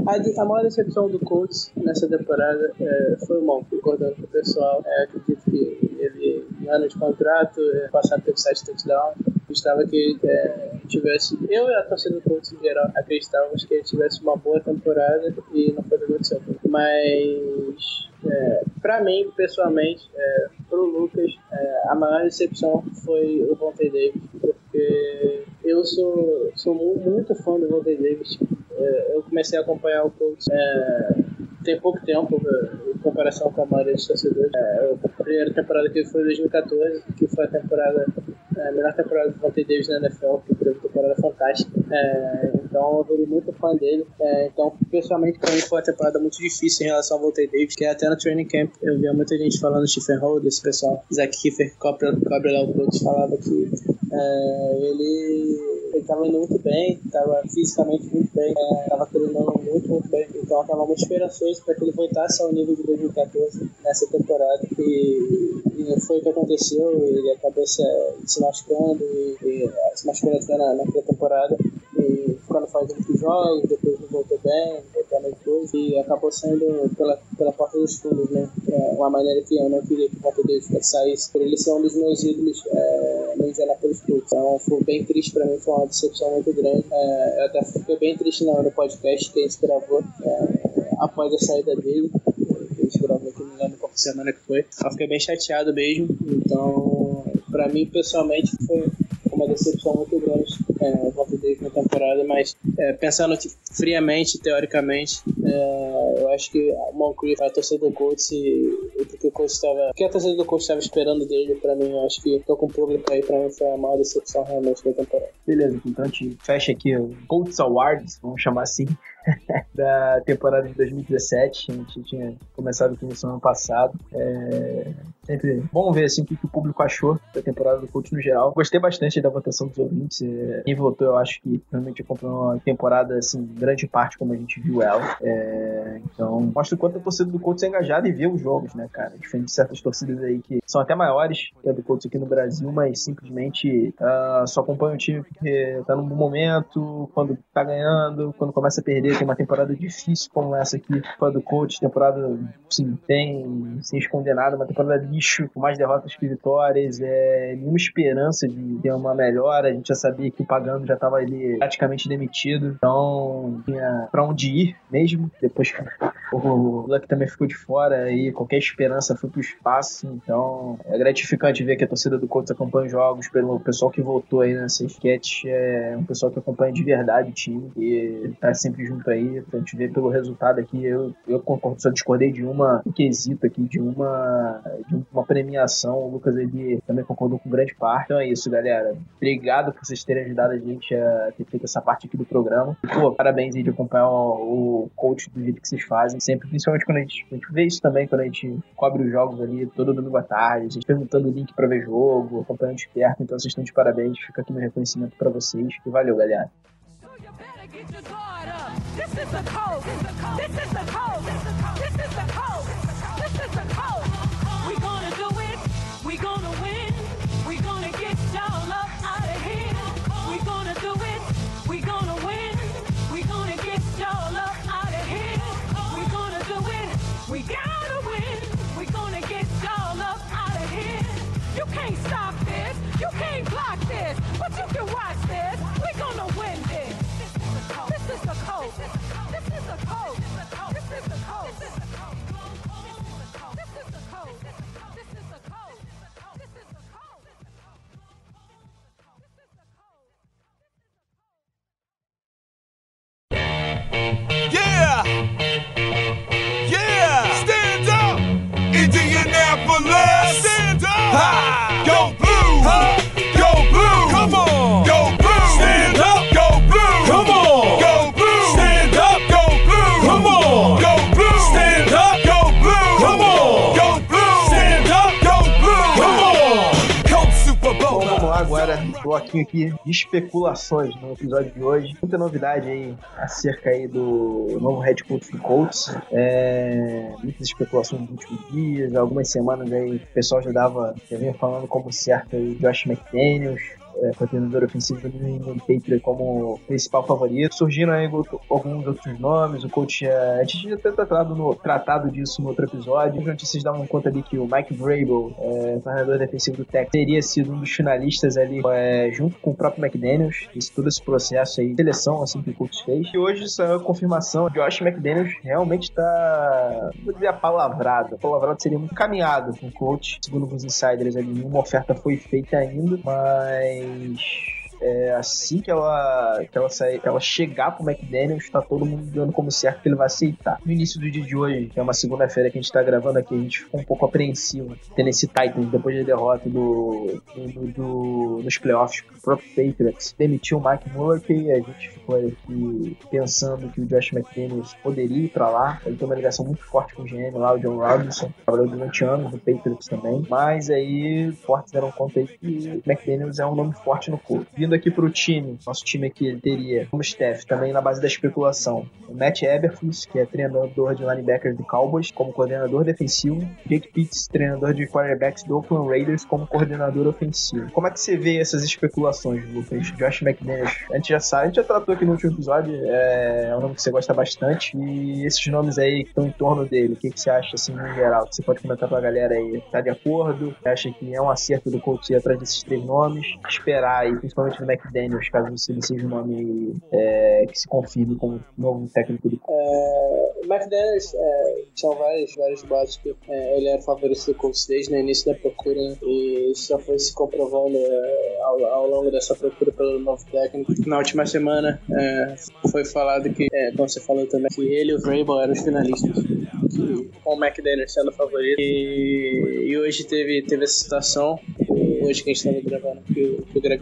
a, a maior decepção do Colts nessa temporada é, foi o Monk, concordando com o pessoal. É, acredito que ele, ano de contrato, é, passado teve sete touchdowns. Gostava que é, tivesse. Eu e a torcida do Colts em geral acreditávamos que ele tivesse uma boa temporada e não foi o que aconteceu. Mas. É, pra mim, pessoalmente, é, pro Lucas, é, a maior decepção foi o Vontae Davis, porque eu sou, sou mu- muito fã do Vontae Davis. É, eu comecei a acompanhar o Colts é, tem pouco tempo é, em comparação com a maioria dos torcedores. É, a primeira temporada que foi em 2014, que foi a temporada a melhor temporada do Vontae Davis na NFL, que foi uma temporada fantástica. É, então eu fui muito fã dele. É, então, pessoalmente, para mim foi uma temporada muito difícil em relação ao Vontae Davis, que até no training camp eu via muita gente falando Stephen Holt, esse pessoal, Zach Kiefer, que cobre, cobre lá o falava que é, ele ele tava indo muito bem, tava fisicamente muito bem, é, tava treinando muito, muito bem, então eu tava muito esperançoso para que ele voltasse ao nível de 2014 nessa temporada. E, e foi o que aconteceu, ele acabou se, se machucando e, e se machucando até na, na pré-temporada. E ficando fora de muitos jogos, depois não voltou bem, voltou a depois e acabou saindo pela, pela porta dos fundos, né? É, uma maneira que eu não queria que o Deus saísse, ele ser um dos meus ídolos é, no Indianapolis Colts. Então foi bem triste pra mim, foi uma decepção muito grande. É, eu até fiquei bem triste no, no podcast que a gente gravou é, após a saída dele. A gente gravou aqui, não lembro qual semana que foi. Eu fiquei bem chateado mesmo. Então, pra mim, pessoalmente, foi uma decepção muito grande é, o Porta Deus na temporada, mas é, pensando que, friamente, teoricamente, é, eu acho que o Moncrief, a torcida do Colts e o que o Colts estava, que a torcida do Colts estava esperando dele, pra mim, eu acho que tô com o público aí, pra mim foi a maior decepção realmente da temporada. Beleza, então a gente fecha aqui o Colts Awards, vamos chamar assim, da temporada de 2017. A gente tinha começado com isso no ano passado. É bom ver assim, o que, o público achou da temporada do Colts no geral. Gostei bastante da votação dos ouvintes. É, Quem votou, eu acho que realmente acompanhou uma temporada, assim, grande parte como a gente viu ela. É, então, mostra o quanto a torcida do Colts é engajada e vê os jogos, né, cara? Diferente de certas torcidas aí que são até maiores que a do Colts aqui no Brasil, mas simplesmente ah, só acompanha o time porque tá num bom momento, quando tá ganhando, quando começa a perder, tem uma temporada difícil como essa aqui, foi a do Colts, temporada, sim, tem, sem esconder nada, uma temporada lixo, com mais derrotas que vitórias, é, nenhuma esperança de ter uma melhora, a gente já sabia que o Pagano já tava ali praticamente demitido, então tinha pra onde ir mesmo, depois que o Luck também ficou de fora e qualquer esperança foi pro espaço, então é gratificante ver que a torcida do Colts acompanha os jogos, pelo pessoal que votou aí nessa sketch, é um pessoal que acompanha de verdade o time e tá sempre junto aí, pra gente ver pelo resultado aqui, eu, eu concordo, só discordei de uma um quesito aqui, de uma de uma premiação, o Lucas ele também concordou com grande parte, então é isso galera, obrigado por vocês terem ajudado a gente a ter feito essa parte aqui do programa, pô, parabéns aí de acompanhar o, o coach do jeito que vocês fazem, sempre, principalmente quando a gente, a gente vê isso também, quando a gente cobre os jogos ali, todo domingo à tarde, gente perguntando o link pra ver jogo, acompanhando de perto, então vocês estão de parabéns, fica aqui meu reconhecimento pra vocês, e valeu galera. You Bye. Bloquinho aqui de especulações no episódio de hoje. Muita novidade aí acerca aí do novo head coach do Colts. É, muitas especulações nos últimos dias, algumas semanas aí o pessoal já dava, já vinha falando como certo aí Josh McDaniels. É, coordenador ofensivo do New England Patriots como principal favorito. Surgiram aí alguns outros nomes. O coach, é, a gente já tem tratado, no, tratado disso no outro episódio. As notícias davam conta ali que o Mike Vrabel, é, coordenador defensivo do Texas, teria sido um dos finalistas ali, é, junto com o próprio McDaniels. Esse, todo esse processo aí, seleção, assim, que o coach fez. E hoje saiu a confirmação. Josh McDaniels realmente está, vou dizer apalavrado. Apalavrado seria um caminhado com o coach. Segundo alguns insiders ali, nenhuma oferta foi feita ainda, mas é, assim que ela, que ela, sair, que ela chegar pro McDaniels, tá todo mundo dando como certo que ele vai aceitar. No início do dia de hoje, que é uma segunda-feira que a gente tá gravando aqui, a gente ficou um pouco apreensivo. Tennessee Titans, depois da derrota do, do, do- do- nos playoffs próprio Patriots, demitiu o Mike Mularkey, a gente ficou aqui pensando que o Josh McDaniels poderia ir pra lá. Ele tem uma ligação muito forte com o GM lá, o John Robinson, trabalhou durante anos no Patriots também. Mas aí, fortes deram conta aí que McDaniels é um nome forte no corpo. Vindo aqui pro time, nosso time aqui ele teria como staff, também na base da especulação, o Matt Eberflus, que é treinador de linebackers do Cowboys, como coordenador defensivo, Jake Pitts, treinador de quarterbacks do Oakland Raiders, como coordenador ofensivo. Como é que você vê essas especulações, Lucas? Josh McDaniels, a gente já sabe, a gente já tratou aqui no último episódio, é, é um nome que você gosta bastante, e esses nomes aí que estão em torno dele, o que, que você acha, assim, no geral? Você pode comentar pra galera aí, tá de acordo? Você acha que é um acerto do coach ir atrás desses três nomes? Esperar aí, principalmente do McDaniels, caso ele seja um nome é, que se confirme como novo técnico do É, o McDaniels, é, são vários, vários boatos que é, ele era o favorito do Colts desde no início da procura, e isso só foi se comprovando é, ao, ao longo dessa procura pelo novo técnico. Na última semana é, foi falado que, é, como você falou também, que ele e o Vrabel eram os finalistas, com o McDaniels sendo o favorito. E, e hoje teve, teve essa situação, hoje que a gente estava gravando, que o, que o Greg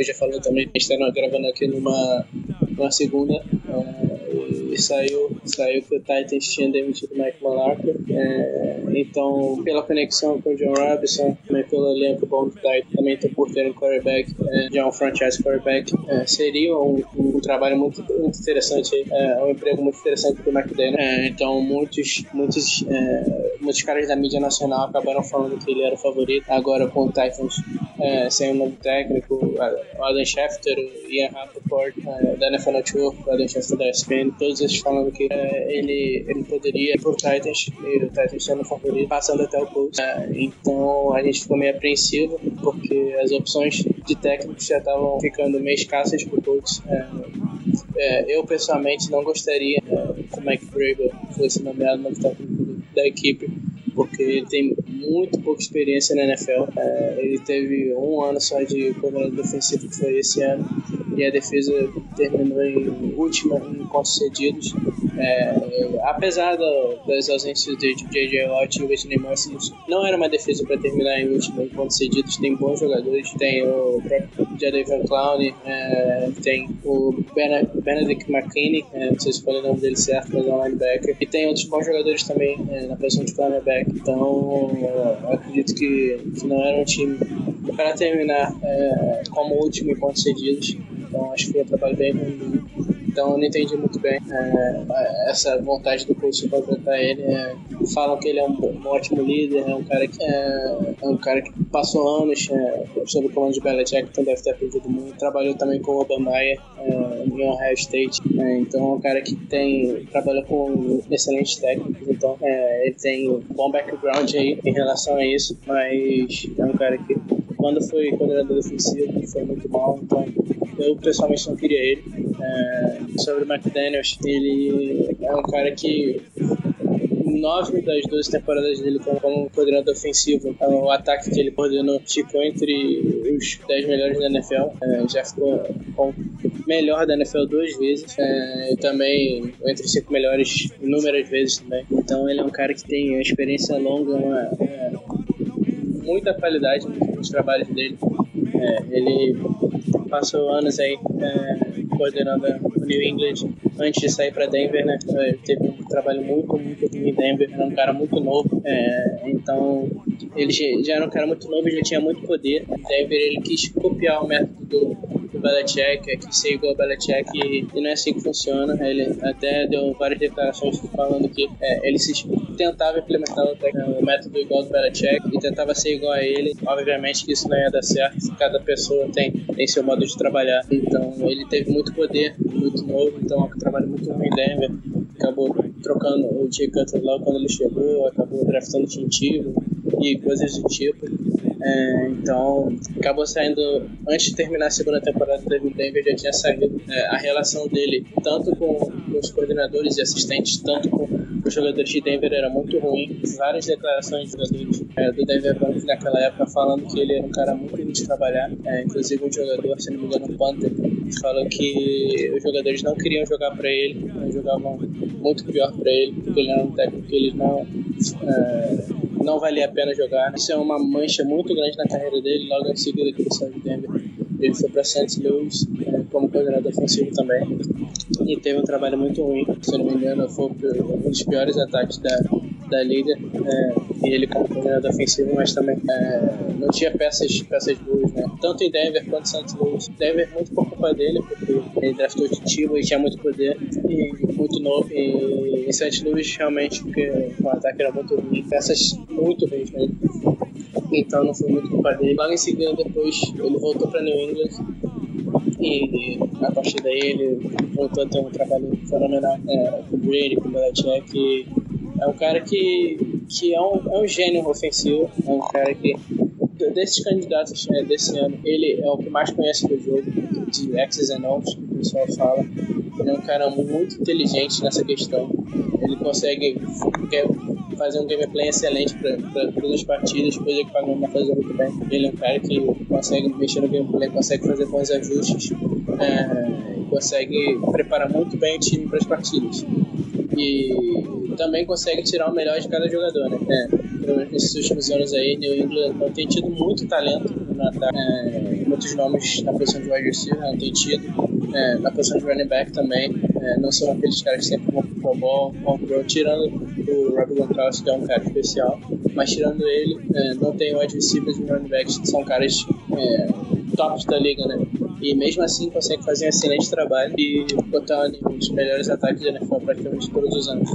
já falou também, a gente estava gravando aqui numa, numa segunda. é, e saiu, saiu que o Titans tinha demitido Mike Malarkey. É, então, pela conexão com o John Robinson, também pelo elenco bom do Titans, também por ter um quarterback, é, já um franchise quarterback, é, seria um, um trabalho muito, muito interessante, é, um emprego muito interessante para o McDaniel. É, então, muitos, muitos, é, muitos caras da mídia nacional acabaram falando que ele era o favorito. Agora, com o Titans é, sem um novo técnico, Adam Schefter, Ian Rappaport, é, da NFL Network, Adam Schefter da ESPN, todos eles falando que é, ele, ele poderia ir pro Titans, e o Titans sendo favorito, passando até o Colts. É, então a gente ficou meio apreensivo, porque as opções de técnicos já estavam ficando meio escassas pro Colts. É, é, eu pessoalmente não gostaria é, que o Mike Vrabel fosse nomeado novo técnico da equipe, porque ele tem muito pouca experiência na NFL. É, ele teve um ano só de coordenador defensivo, que foi esse ano, e a defesa terminou em última em pontos cedidos. É, apesar da- das ausências de J.J. Watt e Whitney Merciless, não era uma defesa para terminar em última em pontos cedidos. Tem bons jogadores, tem o próprio Jadavion Clown, é, tem o Bene- Benedict McKinney, é, não sei se falei o nome dele certo, mas é um linebacker, e tem outros bons jogadores também é, na posição de cornerback. Então, acredito que, que não era um time para terminar é, como último em pontos cedidos. Então, acho que um trabalho bem ruim. Então eu não entendi muito bem é, essa vontade do coach de contratar ele. É, falam que ele é um, um ótimo líder, é um cara que é, é um cara que passou anos é, sob o comando de Belichick, então deve ter aprendido muito. Trabalhou também com o Obamaia é, em Ohio State, é, então é um cara que tem trabalha com excelentes técnicos, então é, ele tem um bom background aí em relação a isso, mas é um cara que quando foi coordenador defensivo foi muito mal, então eu pessoalmente não queria ele. É, sobre o McDaniels, ele é um cara que nove das 12 temporadas dele como, coordenador ofensivo, é, o ataque que ele coordenou ficou entre os 10 melhores da NFL, é, já ficou com melhor da NFL duas vezes, é, e também entre os 5 melhores inúmeras vezes também. Então ele é um cara que tem uma experiência longa, uma, é, muita qualidade, nos trabalhos dele. É, ele passou anos aí é, coordenando o New England antes de sair para Denver, né? Ele teve um trabalho muito, muito em Denver, era um cara muito novo, é, então ele já era um cara muito novo e já tinha muito poder. Em Denver ele quis copiar o método do, do Belichick, é que ser igual ao Belichick e, e não é assim que funciona. Ele até deu várias declarações falando que é, ele se tentava implementar o, método igual do Belichick e tentava ser igual a ele. Obviamente que isso não ia dar certo, cada pessoa tem, tem seu modo de trabalhar. Então ele teve muito poder, muito novo, então é um trabalho muito ruim em Denver. Acabou trocando o Jay Cutler logo quando ele chegou, acabou draftando Tintivo e coisas do tipo. É, então, acabou saindo, antes de terminar a segunda temporada do Denver, já tinha saído. É, a relação dele, tanto com, com os coordenadores e assistentes, tanto com os jogadores de Denver era muito ruim. Várias declarações de jogadores é, do Denver Broncos naquela época falando que ele era um cara muito ruim de trabalhar. É, inclusive um jogador, se não me engano, o Panther, falou que os jogadores não queriam jogar para ele, jogavam muito pior para ele, porque ele era um técnico que eles não é, não valia a pena jogar. Isso é uma mancha muito grande na carreira dele. Logo em seguida que ele saiu de Denver, ele foi para St. Louis é, como coordenador ofensivo também e teve um trabalho muito ruim. Se não me engano, foi um dos piores ataques da, da liga. É, e ele como coordenador ofensivo, mas também é, não tinha peças, peças boas, né? Tanto em Denver quanto em St. Louis. Denver muito por culpa dele, porque ele draftou de Tibo e tinha muito poder e muito novo. E em St. Louis, realmente, porque o ataque era muito ruim. Peças muito ruins. Então não foi muito culpa dele. Logo em seguida, depois, ele voltou para New England e a partir daí ele voltou a ter um trabalho fenomenal é, com o Brady, com o Belichick. É um cara que, que é, um, é um gênio ofensivo, é um cara que desses candidatos é, desse ano, ele é o que mais conhece do jogo, de X's and O's, que o pessoal fala. Ele é um cara muito inteligente nessa questão. Ele consegue fazer um gameplay excelente para todas as partidas, coisa que o não fazer muito bem. Ele é um cara que consegue mexer no gameplay, consegue fazer bons ajustes, é, consegue preparar muito bem o time para as partidas. E também consegue tirar o melhor de cada jogador, né? É, nesses últimos anos aí, New England não tem tido muito talento no ataque, é, muitos nomes na posição de wide receiver, não tem tido é, na posição de running back também. É, não são aqueles caras que sempre vão pro Pro vão pro, tirando o Robbie Gronkowski, é um cara especial, mas tirando ele, é, não tem wide receivers e running backs que são caras é, tops da liga, né? E mesmo assim consegue fazer um excelente trabalho e botar um dos melhores ataques da NFL praticamente todos os anos.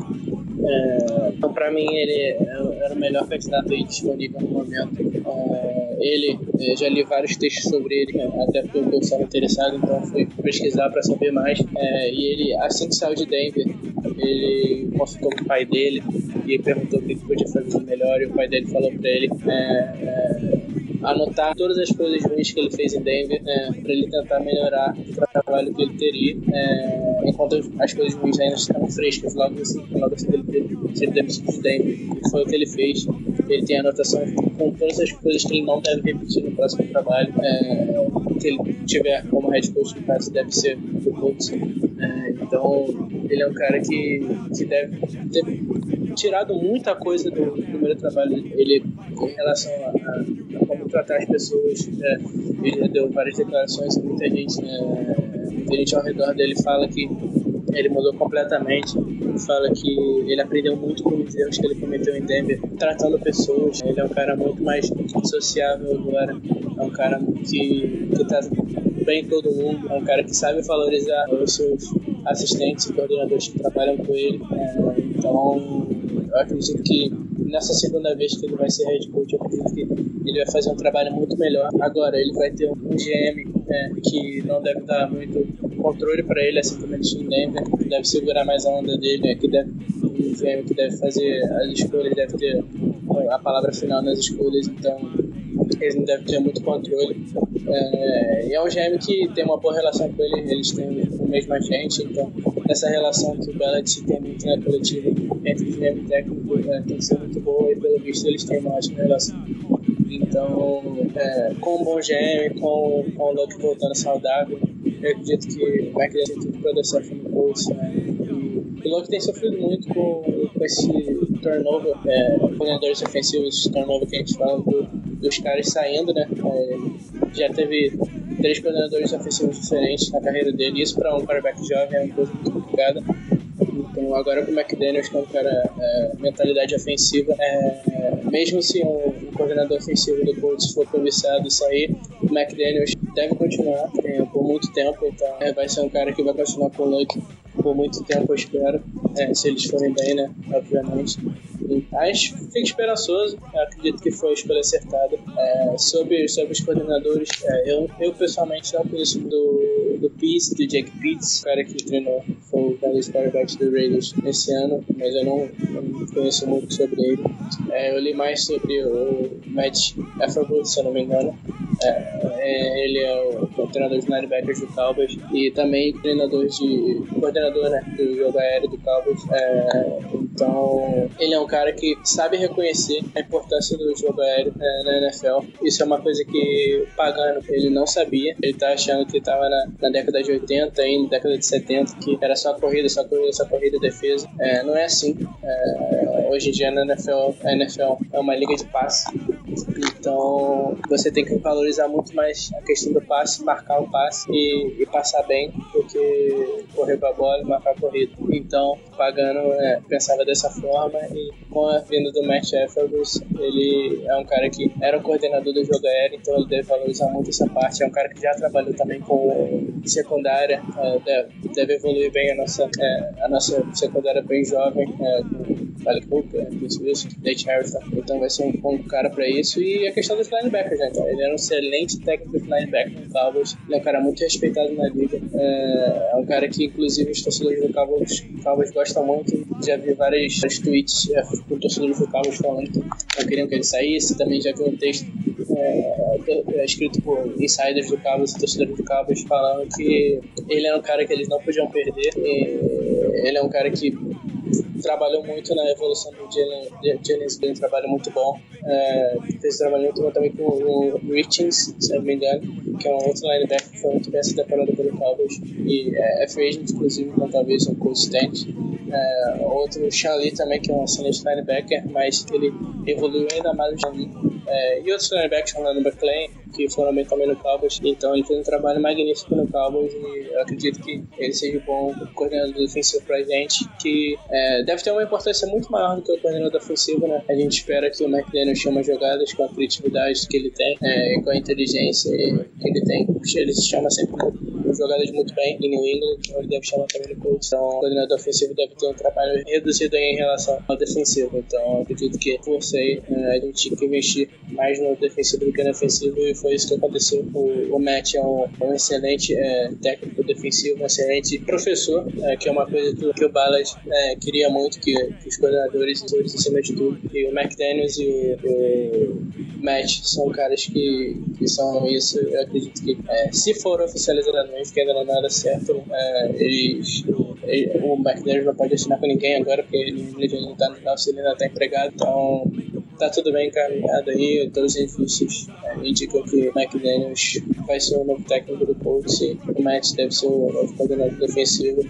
É, então, para mim, ele era o melhor candidato aí disponível no momento. É, ele, é, já li vários textos sobre ele, né, até porque eu estava interessado, então fui pesquisar para saber mais. É, e ele, assim que saiu de Denver, ele consultou com o pai dele e perguntou o que podia fazer melhor. E o pai dele falou para ele é, é, anotar todas as coisas ruins que ele fez em Denver é, para ele tentar melhorar o trabalho que ele teria é, enquanto as coisas ruins ainda estão frescas logo assim, logo assim ele ser demitido de Denver e foi o que ele fez ele tem anotação com todas as coisas que ele não deve repetir no próximo trabalho é, que ele tiver como head coach no caso deve ser do Colts é, então ele é um cara que, que deve ter tirado muita coisa do, do primeiro trabalho ele em relação a, a, a como tratar as pessoas. É, ele deu várias declarações e muita gente, né, muita gente ao redor dele fala que ele mudou completamente. Fala que ele aprendeu muito com os erros que ele cometeu em Denver, tratando pessoas. Ele é um cara muito mais sociável agora. É um cara que, que tá bem todo mundo. É um cara que sabe valorizar os seus assistentes e coordenadores que trabalham com ele. É, então, eu acredito que nessa segunda vez que ele vai ser head coach, eu acredito que ele vai fazer um trabalho muito melhor. Agora, ele vai ter um GM é, que não deve dar muito controle para ele, assim como ele tinha em Denver, deve segurar mais a onda dele, é, que deve, um GM que deve fazer as escolhas, deve ter a palavra final nas escolhas, então eles não devem ter muito controle. É, e é um GM que tem uma boa relação com ele, eles têm o mesmo agente, então essa relação que o Bellet tem muito na coletiva entre o e o técnico é, tem ser muito boa e pelo visto eles têm uma ótima relação. Então, é, com um bom GM, com, com o Luck voltando saudável, eu acredito que vai criar tudo para dar certo no Colts. Né? O Luck tem sofrido muito com, com esse turnover, é, coordenadores ofensivos, turnover que a gente fala do dos caras saindo, né? É, já teve três coordenadores ofensivos diferentes na carreira dele. Isso para um quarterback jovem é uma coisa muito complicada. Então, agora com o McDaniels, que é um cara é, mentalidade ofensiva, é, mesmo se um, um, coordenador ofensivo do Colts for cobiçado e sair, o McDaniels deve continuar é, por muito tempo. Então, é, vai ser um cara que vai continuar com o Luck por muito tempo, eu espero. É, se eles forem bem, né? Obviamente. Mas fico esperançoso, eu acredito que foi a escolha acertada. É, sobre, sobre os coordenadores, é, eu, eu pessoalmente não conheço do, do Peace, do Jake Pitts, o cara que treinou, foi o cara dos do Raiders esse ano, mas eu não, não conheço muito sobre ele. É, eu li mais sobre o Matt Efferwood, se eu não me engano. É, é, ele é o, o treinador de linebackers do Cowboys e também treinador de coordenador né, do jogo aéreo do Cowboys. É, então, ele é um cara que sabe reconhecer a importância do jogo aéreo é, na NFL. Isso é uma coisa que Pagano ele não sabia. Ele tá achando que estava na, na, década de 80 e na década de 70 que era só corrida, só corrida, só corrida defesa. É, não é assim. É, hoje em dia na NFL, a NFL é uma liga de passe. Então você tem que valorizar muito mais a questão do passe, marcar o passe e, e passar bem do que correr para a bola e marcar a corrida. Então, Pagano é, pensava dessa forma e com a vinda do Matt Efforts, ele é um cara que era o coordenador do jogo aéreo, então ele deve valorizar muito essa parte. É um cara que já trabalhou também com secundária, é, deve, deve, evoluir bem a nossa, é, a nossa secundária bem jovem, é, com Alec Hooker, isso, isso, Nate Harrison. Então vai ser um bom cara para isso. E a questão dos linebackers, né? Então, ele era um excelente técnico de linebacker no Cowboys, ele é um cara muito respeitado na liga. É, é um cara que, inclusive, os torcedores do Cowboys, Cowboys gostam muito. Já vi vários tweets é, com torcedores do Cowboys falando que não queriam que ele saísse. Também já vi um texto é, é, escrito por insiders do Cowboys e torcedores do Cowboys falando que ele era um cara que eles não podiam perder. ele é um cara que trabalhou muito na evolução do Jennings, Green, trabalho muito bom. É, fez trabalho muito bom também com o Richings, se não me engano, que é um outro linebacker que foi muito bem essa temporada pelo Cowboys. E é, é free agent, inclusive, então talvez um consistente. É, outro Sean Lee também, que é um excelente linebacker, mas ele evoluiu ainda mais o Sean Lee. É, e outros linebackers, como o McLean, que foram bem também no Cowboys. Então ele fez um trabalho magnífico no Cowboys e eu acredito que ele seja um bom coordenador defensivo pra gente, que é, deve ter uma importância muito maior do que o coordenador ofensivo, né? A gente espera que o McDaniel chama jogadas com a criatividade que ele tem, é, com a inteligência que ele tem. Ele se chama sempre jogadas muito bem em New England, então ele deve chamar também no Colts. Então o coordenador ofensivo deve ter um trabalho reduzido em relação ao defensivo. Então acredito que por ser é, a gente tem que investir mais no defensivo do que no ofensivo e foi isso que aconteceu. O, o Matt é um, um excelente é, técnico defensivo, um excelente professor, é, que é uma coisa que, que o Ballard é, queria muito, que, que os coordenadores, os acima de tudo. E o McDaniels e o, o Matt são caras que, que são isso. Eu acredito que, é, se for oficializadamente, que ainda não nada certo, é, eles, ele, o McDaniels não pode assinar com ninguém agora, porque ele, ele não está no nosso, ele ainda está empregado, então tá tudo bem encaminhado aí, todos os indícios indicam que o McDaniels vai ser o novo técnico do Colts e o Matt deve ser o novo coordenador defensivo.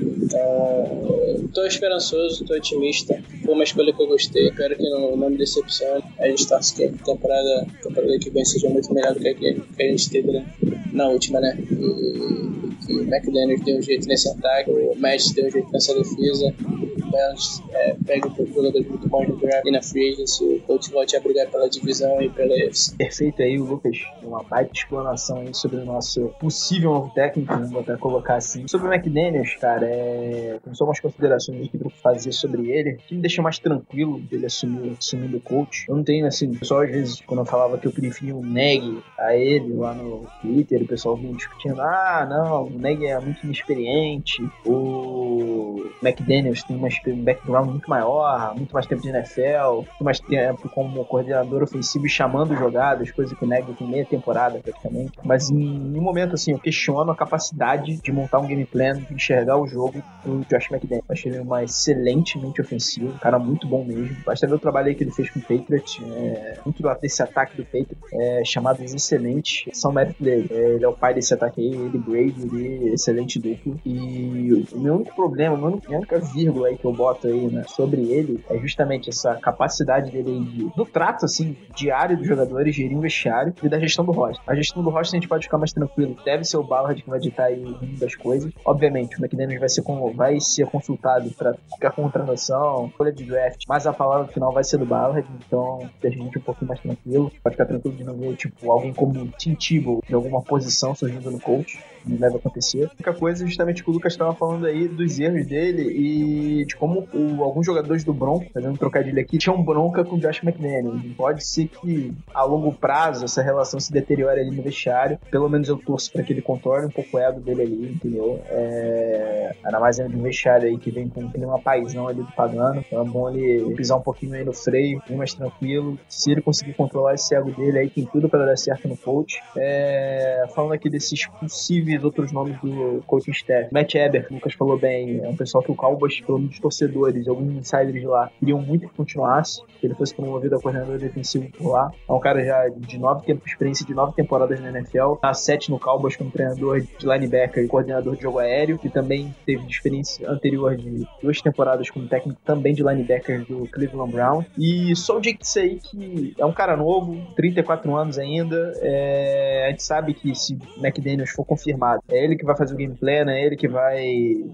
Então, tô esperançoso, tô otimista. Foi uma escolha que eu gostei, espero que não, não me decepcione. A gente torce que a temporada, temporada que vem seja muito melhor do que a que a gente teve né? na última, né? E, que o McDaniels deu um jeito nesse ataque, o Matt deu um jeito nessa defesa É, pega um jogadores muito bons no draft e na free agency, o coach volte a brigar pela divisão e pela EFC. Perfeito aí, o Lucas. Uma baita explanação aí sobre o nosso possível novo técnico, vamos até colocar assim. Sobre o McDaniels, cara, é... só umas considerações aqui pra fazer sobre ele, que me deixa mais tranquilo dele assumir, assumindo o coach. Eu não tenho, assim, pessoal às vezes, quando eu falava que eu preferia um Neg a ele lá no Twitter, o pessoal vinha discutindo, ah, não, o Neg é muito inexperiente, o McDaniels tem uma um background muito maior, muito mais tempo de NFL, muito mais tempo como coordenador ofensivo e chamando jogadas, coisa que o Neg tem meia temporada praticamente. Mas em, em um momento assim, eu questiono a capacidade de montar um game plan, de enxergar o jogo do Josh McDaniel. Achei ele uma excelente mente ofensiva, um cara muito bom mesmo. Basta ver o trabalho que ele fez com o Patriot, é, muito desse ataque do Patriot, é, chamados excelentes, são mérito dele. É, ele é o pai desse ataque aí, ele Brady, ele excelente duplo. E o meu único problema a única- a única vírgula aí que eu boto aí né, sobre ele é justamente essa capacidade dele de, do trato, assim, diário dos jogadores, gerir um vestiário e da gestão do roster. A gestão do roster a gente pode ficar mais tranquilo. Deve ser o Ballard que vai ditar aí o das coisas. Obviamente, o McDaniels vai ser, com- vai ser consultado para ficar com transação, folha de draft, mas a palavra final vai ser do Ballard, então a gente um pouquinho mais tranquilo. Pode ficar tranquilo de não ver, tipo, alguém como Tim Tebow de alguma posição surgindo no coach. Deve acontecer. A única coisa, justamente, que o Lucas estava falando aí dos erros dele e de como o- alguns jogadores do Bronco, fazendo um trocadilho aqui, tinham bronca com o Josh McDaniels. Pode ser que a longo prazo essa relação se deteriore ali no vestiário. Pelo menos eu torço para que ele contorne um pouco o ego dele ali, entendeu? É... Ainda mais dentro de um vestiário aí que vem com um clima paisão ali do pagano. Então é bom ele pisar um pouquinho aí no freio, bem mais tranquilo. Se ele conseguir controlar esse ego dele aí, tem tudo para dar certo no coach. É... Falando aqui desses possíveis outros nomes do coaching staff. Matt Eber, Lucas falou bem, é um pessoal que o Cowboys, pelo menos torcedores, alguns insiders lá, queriam muito que continuasse, que ele fosse promovido a coordenador defensivo por lá. É um cara já de nove tempos, experiência de nove temporadas na NFL, tá sete no Cowboys como treinador de linebacker e coordenador de jogo aéreo, que também teve experiência anterior de duas temporadas como técnico também de linebacker do Cleveland Brown. E só o Jake aí que é um cara novo, 34 anos ainda, é, a gente sabe que se McDaniels for confirmado, é ele que vai fazer o gameplay, né? É ele que vai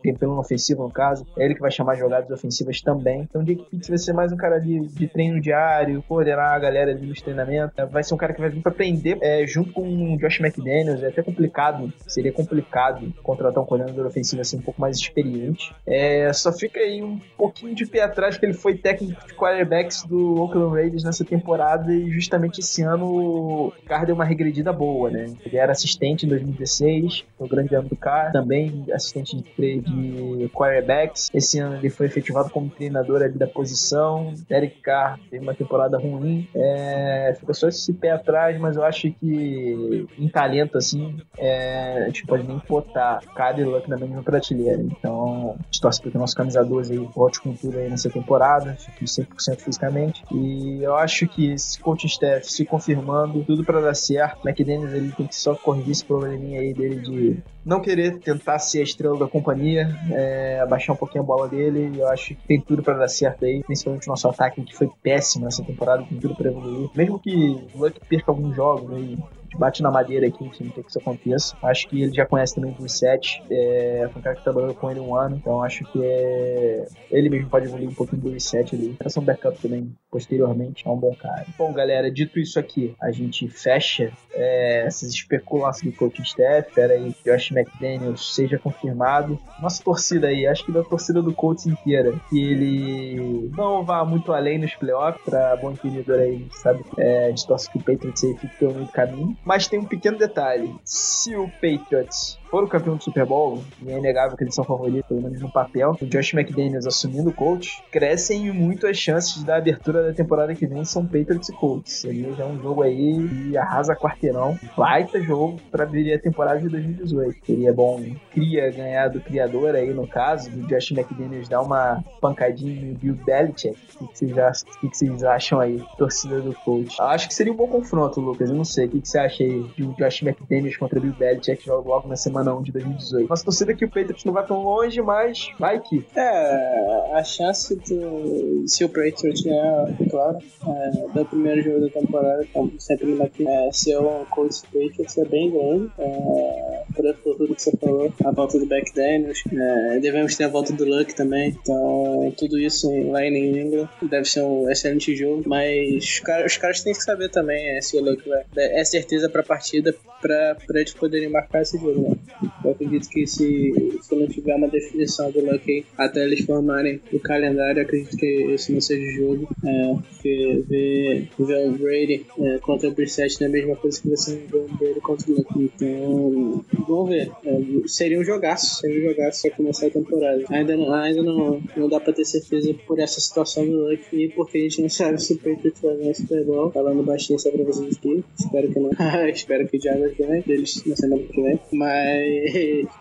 gameplay no ofensivo no caso, é ele que vai chamar jogadas ofensivas também. Então Jake Pitts vai ser mais um cara de, treino diário, coordenar a galera ali nos treinamentos. É, Vai ser um cara que vai vir pra aprender é, junto com o Josh McDaniels. É até complicado, seria complicado contratar um coordenador ofensivo assim um pouco mais experiente. É, só fica aí um pouquinho de pé atrás que ele foi técnico de quarterbacks do Oakland Raiders nessa temporada e justamente esse ano o Carr deu uma regredida boa, né? Ele era assistente em 2016, o grande ano do Carr, também assistente de, de quarterbacks. Esse ano ele foi efetivado como treinador ali da posição. Derek Carr teve uma temporada ruim. É, fica só esse pé atrás, mas eu acho que em talento, assim, é, a gente pode nem botar Luck na mesma prateleira. Então, a gente torce para que o nosso camisa 12 aí volte com tudo aí nessa temporada, fique 100% fisicamente. E eu acho que esse coaching staff se confirmando, tudo para dar certo. McDaniels ele tem que só corrigir esse probleminha aí dele de não querer tentar ser a estrela da companhia, é, abaixar um pouquinho a bola dele. Eu acho que tem tudo para dar certo aí, principalmente o nosso ataque que foi péssimo nessa temporada, tem tudo para evoluir. Mesmo que o Luck perca alguns jogos aí, a gente bate na madeira aqui, não tem que isso aconteça. Acho que ele já conhece também o 7, é, foi um cara que trabalhou com ele um ano, então acho que é, ele mesmo pode evoluir um pouquinho do 7 ali. Para ser um backup também, posteriormente, é um bom cara. Bom, galera, dito isso aqui, a gente fecha é, essas especulações do coaching staff, espera aí que Josh McDaniels seja confirmado. Nossa torcida aí, acho que da torcida do Colts inteira, que ele não vá muito além nos playoffs, para bom entendedor aí, sabe? É, a gente torce que o Patriots aí fique pelo meio do caminho. Mas tem um pequeno detalhe: se o Patriots for o campeão do Super Bowl, e é inegável que eles são favoritos, pelo menos no papel, o Josh McDaniels assumindo o coach, crescem muito as chances da abertura da temporada que vem são Patriots e Colts. Seria já um jogo aí e arrasa quarteirão. Baita jogo para abrir a temporada de 2018. Seria bom cria ganhar do criador aí, no caso, do Josh McDaniels dar uma pancadinha no Bill Belichick. O que vocês acham, o que vocês acham aí, torcida do coach? Acho que seria um bom confronto, Lucas. Eu não sei. O que você acha aí de um Josh McDaniels contra Bill Belichick logo na semana 1 de 2018? Nossa torcida é que o Patriots não vai tão longe, mas vai que. É, a chance do. Se o Patriots ganhar, claro, é, do primeiro jogo da temporada, como sempre aqui, é, ser um Colts Patriots é bem grande. É, por, tudo que você falou, a volta do Back Daniels, é, devemos ter a volta do Luck também. Então, tudo isso lá em New deve ser um excelente jogo. Mas os caras, os caras têm que saber também é, se o Luck vai. É certeza pra partida pra, pra eles poderem marcar esse jogo, né? Eu acredito que se, se não tiver uma definição do Luck aí, até eles formarem o calendário, acredito que esse não seja o jogo. É, porque ver, ver o Brady é, contra o Brissett não é a mesma coisa que você ver o Brady contra o Luck. Então, vamos ver. É, seria um jogaço, seria um jogaço pra começar a temporada. Ainda não, ainda não, não dá pra ter certeza por essa situação do Luck e porque a gente não sabe se o Patriots vai ganhar o Super Bowl. Falando baixinho só pra vocês aqui. Espero que não. Espero que o Jaguars ganhe deles na semana que vem. Mas,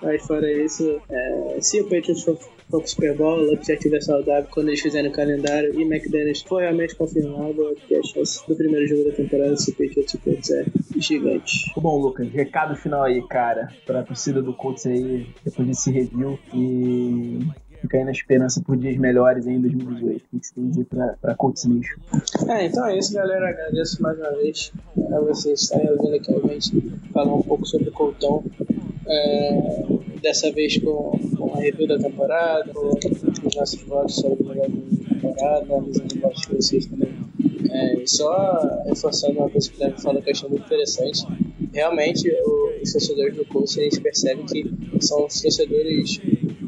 mas fora isso, é, se o Patriots for, for pro Super Bowl, o já estiver saudável quando eles fizerem o calendário e McDaniels for realmente confirmado, que a chance do primeiro jogo da temporada se Patriots e Colts é gigante. Bom, Lucas, recado final aí, cara, pra torcida do Colts aí, depois desse review. E fica aí na esperança por dias melhores em 2018. O que você tem a dizer pra Colts Nation? É, então é isso, galera. Agradeço mais uma vez a vocês estarem ouvindo aqui a gente falar um pouco sobre o Colton. É, dessa vez com, com a review da temporada, com os nossos votos sobre o melhor da temporada, analisando os votos de vocês também. É, só reforçando uma coisa que o Davi falou que eu achei muito interessante. Realmente, o- os torcedores do Colts, gente percebe que são os torcedores,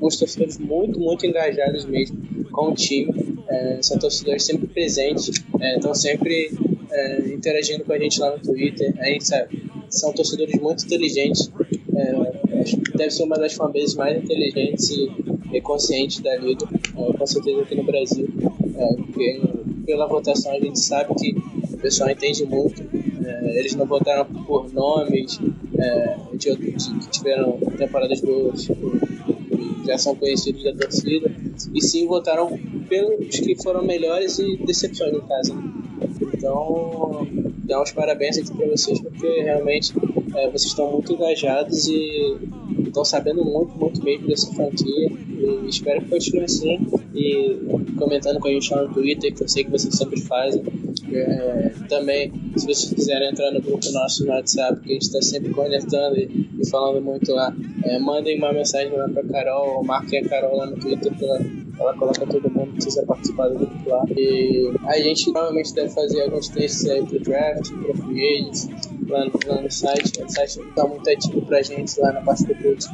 uns torcedores muito, muito engajados mesmo com o time. É, são torcedores sempre presentes, é, estão sempre é, interagindo com a gente lá no Twitter. A gente sabe, são torcedores muito inteligentes. É, acho que deve ser uma das fanbases mais inteligentes e, conscientes da liga, é, com certeza aqui no Brasil. É, porque pela votação a gente sabe que o pessoal entende muito. É, eles não votaram por nomes é, de, outros que tiveram temporadas boas já são conhecidos da torcida, e sim votaram pelos que foram melhores e decepções no caso. né? Então, dá uns parabéns aqui para vocês, porque realmente é, vocês estão muito engajados e estão sabendo muito, muito mesmo dessa franquia. E espero que continue assim. E comentando com a gente lá no Twitter, que eu sei que vocês sempre fazem. É, também, se vocês quiserem entrar no grupo nosso no WhatsApp, que a gente está sempre conectando e, e falando muito lá, é, mandem uma mensagem lá para Carol, ou marquem a Carol lá no Twitter, que ela, ela coloca todo mundo que quiser participar do grupo lá. E a gente provavelmente deve fazer alguns textos aí pro draft, pro free agents, lá, lá no site. O site está muito ativo pra gente lá na parte do Colts.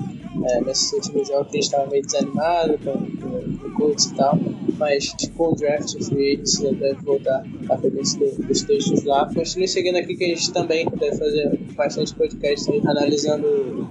É, nesses últimos jogos a gente estava meio desanimado com, com, com o Colts e tal. Mas com o draft, free agents já deve voltar a fazer os textos lá. Continue seguindo aqui que a gente também deve fazer bastante podcast aí, analisando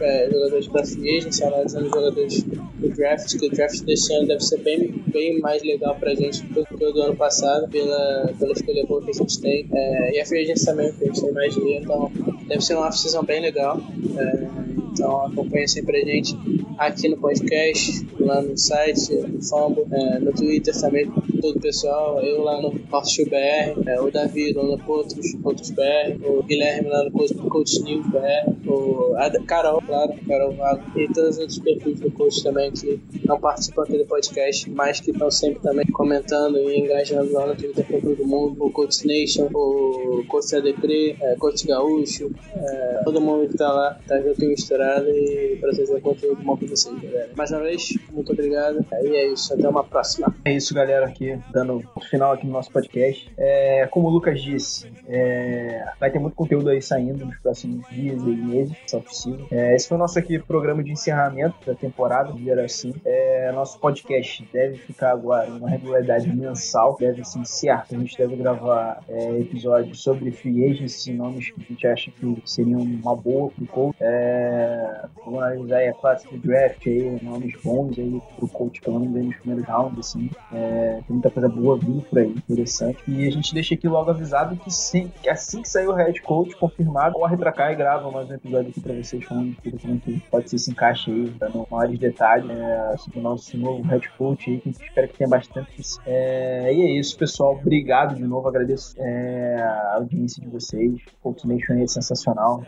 é, jogadores da free agency, analisando jogadores do draft, que o draft desse ano deve ser bem, bem mais legal pra gente do que o do ano passado, pela, pela escolha boa que a gente tem. É, e a free agency também, que a gente tem mais dinheiro, então deve ser uma off-season bem legal. É, então acompanha sempre a gente aqui no podcast, lá no site, no Fumble, é, no Twitter também, todo o pessoal, eu lá no Hostel BR, é, o Davi lá no Potros, Potros BR, o Guilherme lá no Coach, News BR, o, a Carol, claro, Carol Vago, e todos os outros perfis do coach também que não participam aqui do podcast, mas que estão sempre também comentando e engajando lá no Twitter com todo mundo, o Coach Nation, o Coach ADP, é, Coach Gaúcho, é, todo mundo que tá lá, tá junto e misturado e pra trazer conteúdo bom pra vocês, galera. Mais uma vez, muito obrigado. E é isso, até uma próxima. É isso, galera, aqui, dando final aqui no nosso podcast. É, como o Lucas disse, é, vai ter muito conteúdo aí saindo nos próximos dias e meses, essa oficina. É, esse foi o nosso aqui programa de encerramento da temporada, dizer assim. É, nosso podcast deve ficar agora em uma regularidade mensal, deve se iniciar. A gente deve gravar é, episódios sobre free agency, nomes que a gente acha que seriam uma boa pro coach. É, vamos analisar aí a classe do draft aí, nomes bons aí pro coach, pelo menos nos primeiros rounds, assim. É, tem muita coisa boa vindo por aí, interessante. E a gente deixa aqui logo avisado que, sim, que assim que sair o head coach confirmado, corre pra cá e grava mais um episódio aqui pra vocês falando tudo como que pode ser esse encaixe aí, dando maiores detalhes é, sobre o nosso novo head coach aí, que a gente espera que tenha bastante. É, e é isso, pessoal. Obrigado de novo, agradeço é, a audiência de vocês. O Nation é sensacional.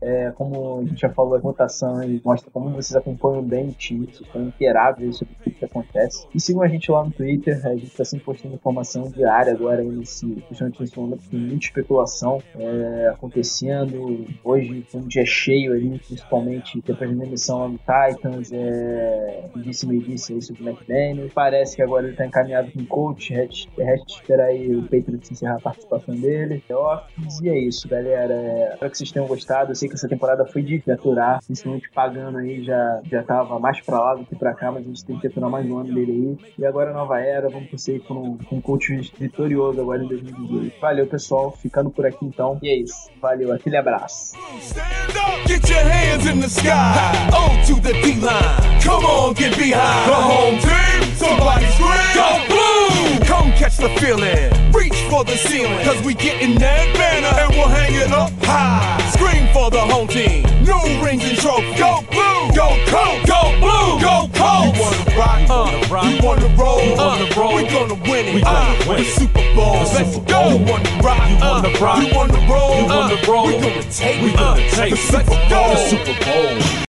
É, como a gente já falou, a votação aí mostra como vocês acompanham bem o time, estão inteirados sobre tudo que acontece. E sigam a gente lá no Twitter, a gente está sempre postando informação diária agora aí nesse, principalmente nesse momento que tem muita especulação é, acontecendo. Hoje foi um dia cheio ali, principalmente depois da demissão do Titans, é, disse me disse aí sobre o McDaniel. Parece que agora ele está encaminhado com o coach, resta esperar aí o Patriots encerrar a participação dele, playoffs, e é isso, galera. É, espero que vocês tenham gostado. Eu sei que essa temporada foi de aturar, principalmente pagando aí, já, já tava mais pra lá do que pra cá, mas a gente tem que aturar mais um ano dele aí. E agora nova era, vamos torcer por um, por um coach vitorioso agora em 2018. Valeu, pessoal. Ficando por aqui então. E é isso. Valeu, aquele abraço. Stand up, get your hands in the sky. O to the D line. Come on, get behind the home team. Somebody scream, go blue. Come catch the feeling. Reach for the ceiling, cause we getting that banner and we'll hang it up high. Scream for the home team. New rings and trophies. Go blue, go cold, go blue, go cold. You wanna rock, uh, you wanna roll, uh, we gonna win it. We gonna uh, win the Super Bowl. Let's go. You wanna rock, you wanna uh, rock, you wanna roll, you wanna uh, roll. We gonna take, we gonna uh, take the Super Bowl. The Super Bowl.